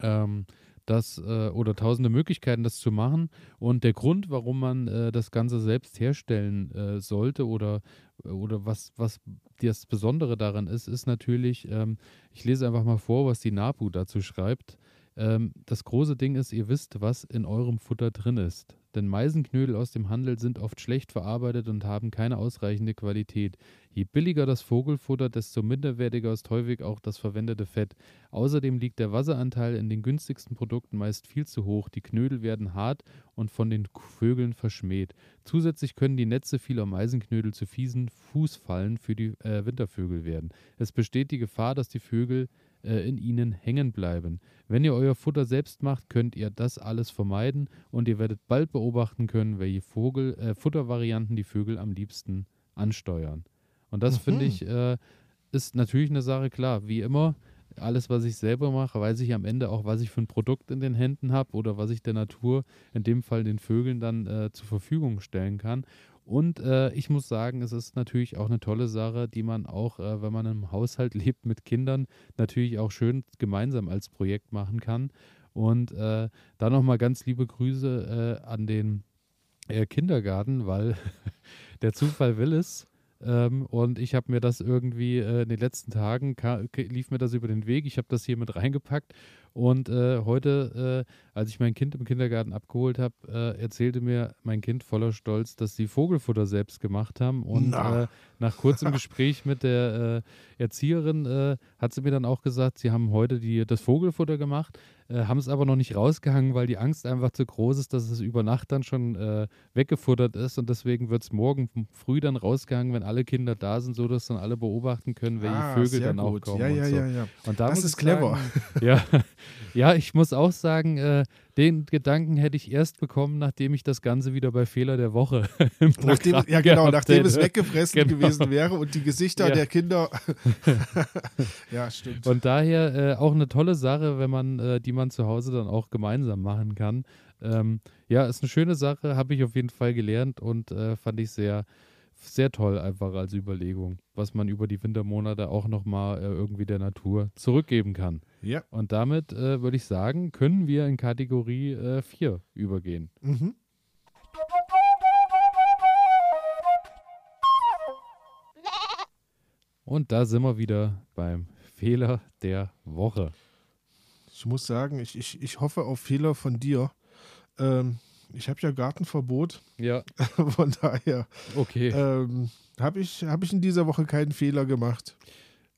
Ähm, das äh, oder tausende Möglichkeiten, das zu machen. Und der Grund, warum man äh, das Ganze selbst herstellen äh, sollte oder, oder was, was das Besondere daran ist, ist natürlich, ähm, ich lese einfach mal vor, was die NAPU dazu schreibt. Ähm, das große Ding ist, ihr wisst, was in eurem Futter drin ist. Denn Meisenknödel aus dem Handel sind oft schlecht verarbeitet und haben keine ausreichende Qualität. Je billiger das Vogelfutter, desto minderwertiger ist häufig auch das verwendete Fett. Außerdem liegt der Wasseranteil in den günstigsten Produkten meist viel zu hoch. Die Knödel werden hart und von den Vögeln verschmäht. Zusätzlich können die Netze vieler Meisenknödel zu fiesen Fußfallen für die äh, Wintervögel werden. Es besteht die Gefahr, dass die Vögel äh, in ihnen hängen bleiben. Wenn ihr euer Futter selbst macht, könnt ihr das alles vermeiden und ihr werdet bald beobachten können, welche Vogel, äh, Futtervarianten die Vögel am liebsten ansteuern. Und das mhm. finde ich äh, ist natürlich eine Sache klar. Wie immer, alles, was ich selber mache, weiß ich am Ende auch, was ich für ein Produkt in den Händen habe oder was ich der Natur, in dem Fall den Vögeln, dann äh, zur Verfügung stellen kann. Und äh, ich muss sagen, es ist natürlich auch eine tolle Sache, die man auch, äh, wenn man im Haushalt lebt mit Kindern, natürlich auch schön gemeinsam als Projekt machen kann. Und äh, da nochmal ganz liebe Grüße äh, an den äh, Kindergarten, weil der Zufall will es. Ähm, und ich habe mir das irgendwie äh, in den letzten Tagen lief mir das über den Weg. Ich habe das hier mit reingepackt und äh, heute, äh, als ich mein Kind im Kindergarten abgeholt habe, äh, erzählte mir mein Kind voller Stolz, dass sie Vogelfutter selbst gemacht haben. Und. Äh, nach kurzem Gespräch mit der äh, Erzieherin hat sie mir dann auch gesagt, sie haben heute die, das Vogelfutter gemacht, haben es aber noch nicht rausgehangen, weil die Angst einfach zu groß ist, dass es über Nacht dann schon weggefuttert ist. Und deswegen wird es morgen früh dann rausgehangen, wenn alle Kinder da sind, sodass dann alle beobachten können, welche ah, Vögel dann gut. auch kommen. Ja, ja, und so. ja, ja. Und da das ist clever. Sagen, ja, ja, ich muss auch sagen, äh, den Gedanken hätte ich erst bekommen, nachdem ich das Ganze wieder bei Fehler der Woche im nachdem, Ja, genau, nachdem es weggefressen genau. gewesen wäre und die Gesichter ja. der Kinder. ja, stimmt. Und daher äh, auch eine tolle Sache, wenn man, äh, die man zu Hause dann auch gemeinsam machen kann. Ähm, ja, ist eine schöne Sache, habe ich auf jeden Fall gelernt und äh, fand ich sehr sehr toll einfach als Überlegung, was man über die Wintermonate auch nochmal äh, irgendwie der Natur zurückgeben kann. Ja. Und damit äh, würde ich sagen, können wir in Kategorie äh, 4 übergehen. Mhm. Und da sind wir wieder beim Fehler der Woche. Ich muss sagen, ich, ich, ich hoffe auf Fehler von dir. Ähm, ich habe ja Gartenverbot. Ja. Von daher okay. ähm, habe ich, hab ich in dieser Woche keinen Fehler gemacht.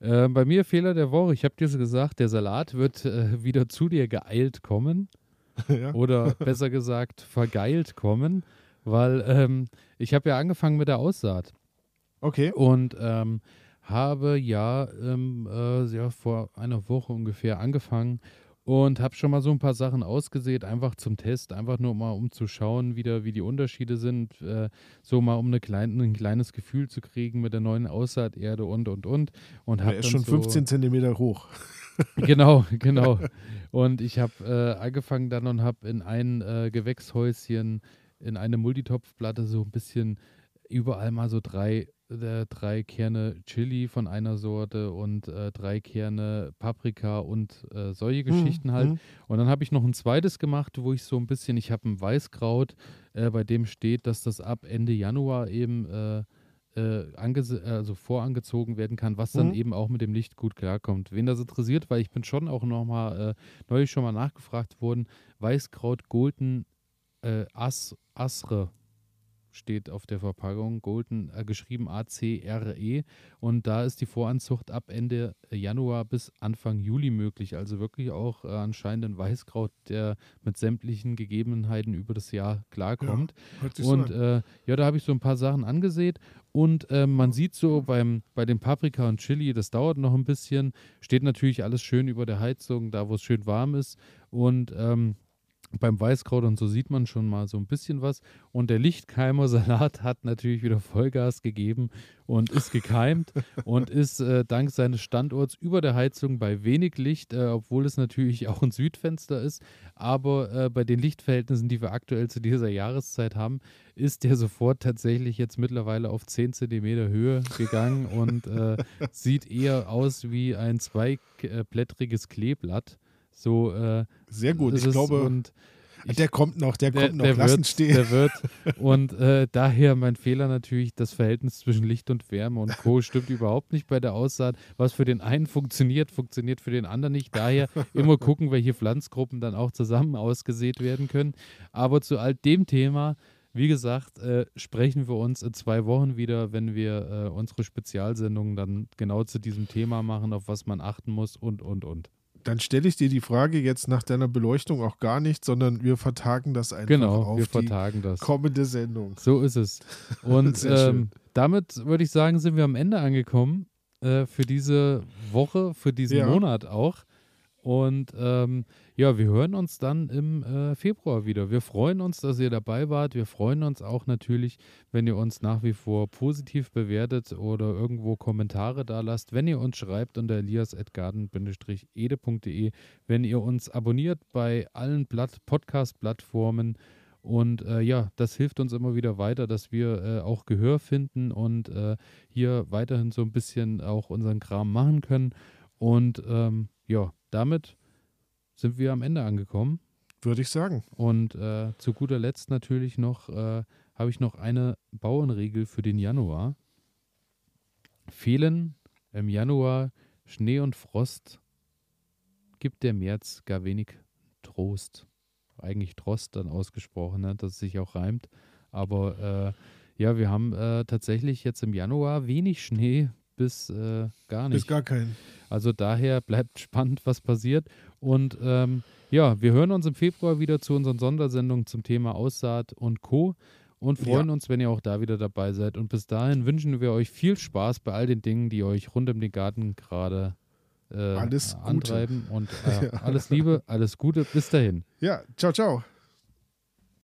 Äh, bei mir Fehler der Woche. Ich habe dir so gesagt, der Salat wird äh, wieder zu dir geeilt kommen. ja. Oder besser gesagt, vergeilt kommen. Weil ähm, ich habe ja angefangen mit der Aussaat. Okay. Und ähm, habe ja, ähm, äh, ja vor einer Woche ungefähr angefangen und habe schon mal so ein paar Sachen ausgesät, einfach zum Test, einfach nur mal um zu schauen, wieder, wie die Unterschiede sind, äh, so mal um eine klein, ein kleines Gefühl zu kriegen mit der neuen Aussaaterde und und und. und er ist schon so 15 Zentimeter hoch. genau, genau. Und ich habe äh, angefangen dann und habe in ein äh, Gewächshäuschen, in eine Multitopfplatte so ein bisschen überall mal so drei äh, drei Kerne Chili von einer Sorte und äh, drei Kerne Paprika und äh, solche mhm, Geschichten halt. Mhm. Und dann habe ich noch ein zweites gemacht, wo ich so ein bisschen, ich habe ein Weißkraut, äh, bei dem steht, dass das ab Ende Januar eben äh, äh, also vorangezogen werden kann, was dann mhm. eben auch mit dem Licht gut klarkommt. Wen das interessiert, weil ich bin schon auch noch mal neulich schon mal nachgefragt worden, Weißkraut Golden As, Asre steht auf der Verpackung, Golden, äh, geschrieben A-C-R-E. Und da ist die Voranzucht ab Ende Januar bis Anfang Juli möglich. Also wirklich auch äh, anscheinend ein Weißkraut, der mit sämtlichen Gegebenheiten über das Jahr klarkommt. Ja, und so äh, ja, da habe ich so ein paar Sachen angesehen. Und äh, man sieht so beim, bei den Paprika und Chili, das dauert noch ein bisschen. Steht natürlich alles schön über der Heizung, da wo es schön warm ist. Und ähm, beim Weißkraut und so sieht man schon mal so ein bisschen was. Und der Lichtkeimer Salat hat natürlich wieder Vollgas gegeben und ist gekeimt und ist äh, dank seines Standorts über der Heizung bei wenig Licht, äh, obwohl es natürlich auch ein Südfenster ist. Aber äh, bei den Lichtverhältnissen, die wir aktuell zu dieser Jahreszeit haben, ist der sofort tatsächlich jetzt mittlerweile auf 10 Zentimeter Höhe gegangen und äh, sieht eher aus wie ein zweiblättriges Kleeblatt. So, äh, Sehr gut, ich glaube, und ich, der kommt noch, der, der kommt noch, der lassen wird, stehen. Der wird. Und äh, daher mein Fehler natürlich, das Verhältnis zwischen Licht und Wärme und Co. stimmt überhaupt nicht bei der Aussaat. Was für den einen funktioniert, funktioniert für den anderen nicht. Daher immer gucken, welche Pflanzgruppen dann auch zusammen ausgesät werden können. Aber zu all dem Thema, wie gesagt, äh, sprechen wir uns in zwei Wochen wieder, wenn wir äh, unsere Spezialsendungen dann genau zu diesem Thema machen, auf was man achten muss und, und, und dann stelle ich dir die Frage jetzt nach deiner Beleuchtung auch gar nicht, sondern wir vertagen das einfach genau, auf wir vertagen das. kommende Sendung. So ist es. Und ähm, damit würde ich sagen, sind wir am Ende angekommen äh, für diese Woche, für diesen ja. Monat auch. Und ähm, ja, wir hören uns dann im äh, Februar wieder. Wir freuen uns, dass ihr dabei wart. Wir freuen uns auch natürlich, wenn ihr uns nach wie vor positiv bewertet oder irgendwo Kommentare da lasst. Wenn ihr uns schreibt unter elias.garden-ede.de, wenn ihr uns abonniert bei allen Podcast-Plattformen. Und äh, ja, das hilft uns immer wieder weiter, dass wir äh, auch Gehör finden und äh, hier weiterhin so ein bisschen auch unseren Kram machen können. Und ähm, ja, damit sind wir am Ende angekommen. Würde ich sagen. Und äh, zu guter Letzt natürlich noch, äh, habe ich noch eine Bauernregel für den Januar. Fehlen im Januar Schnee und Frost, gibt der März gar wenig Trost. Eigentlich Trost dann ausgesprochen, ne, dass es sich auch reimt. Aber äh, ja, wir haben äh, tatsächlich jetzt im Januar wenig Schnee bis äh, gar nicht. Bis gar keinen. Also daher bleibt spannend, was passiert. Und ähm, ja, wir hören uns im Februar wieder zu unseren Sondersendungen zum Thema Aussaat und Co. Und freuen ja. uns, wenn ihr auch da wieder dabei seid. Und bis dahin wünschen wir euch viel Spaß bei all den Dingen, die euch rund um den Garten gerade äh, antreiben. Und äh, ja. alles Liebe, alles Gute. Bis dahin. Ja, ciao, ciao.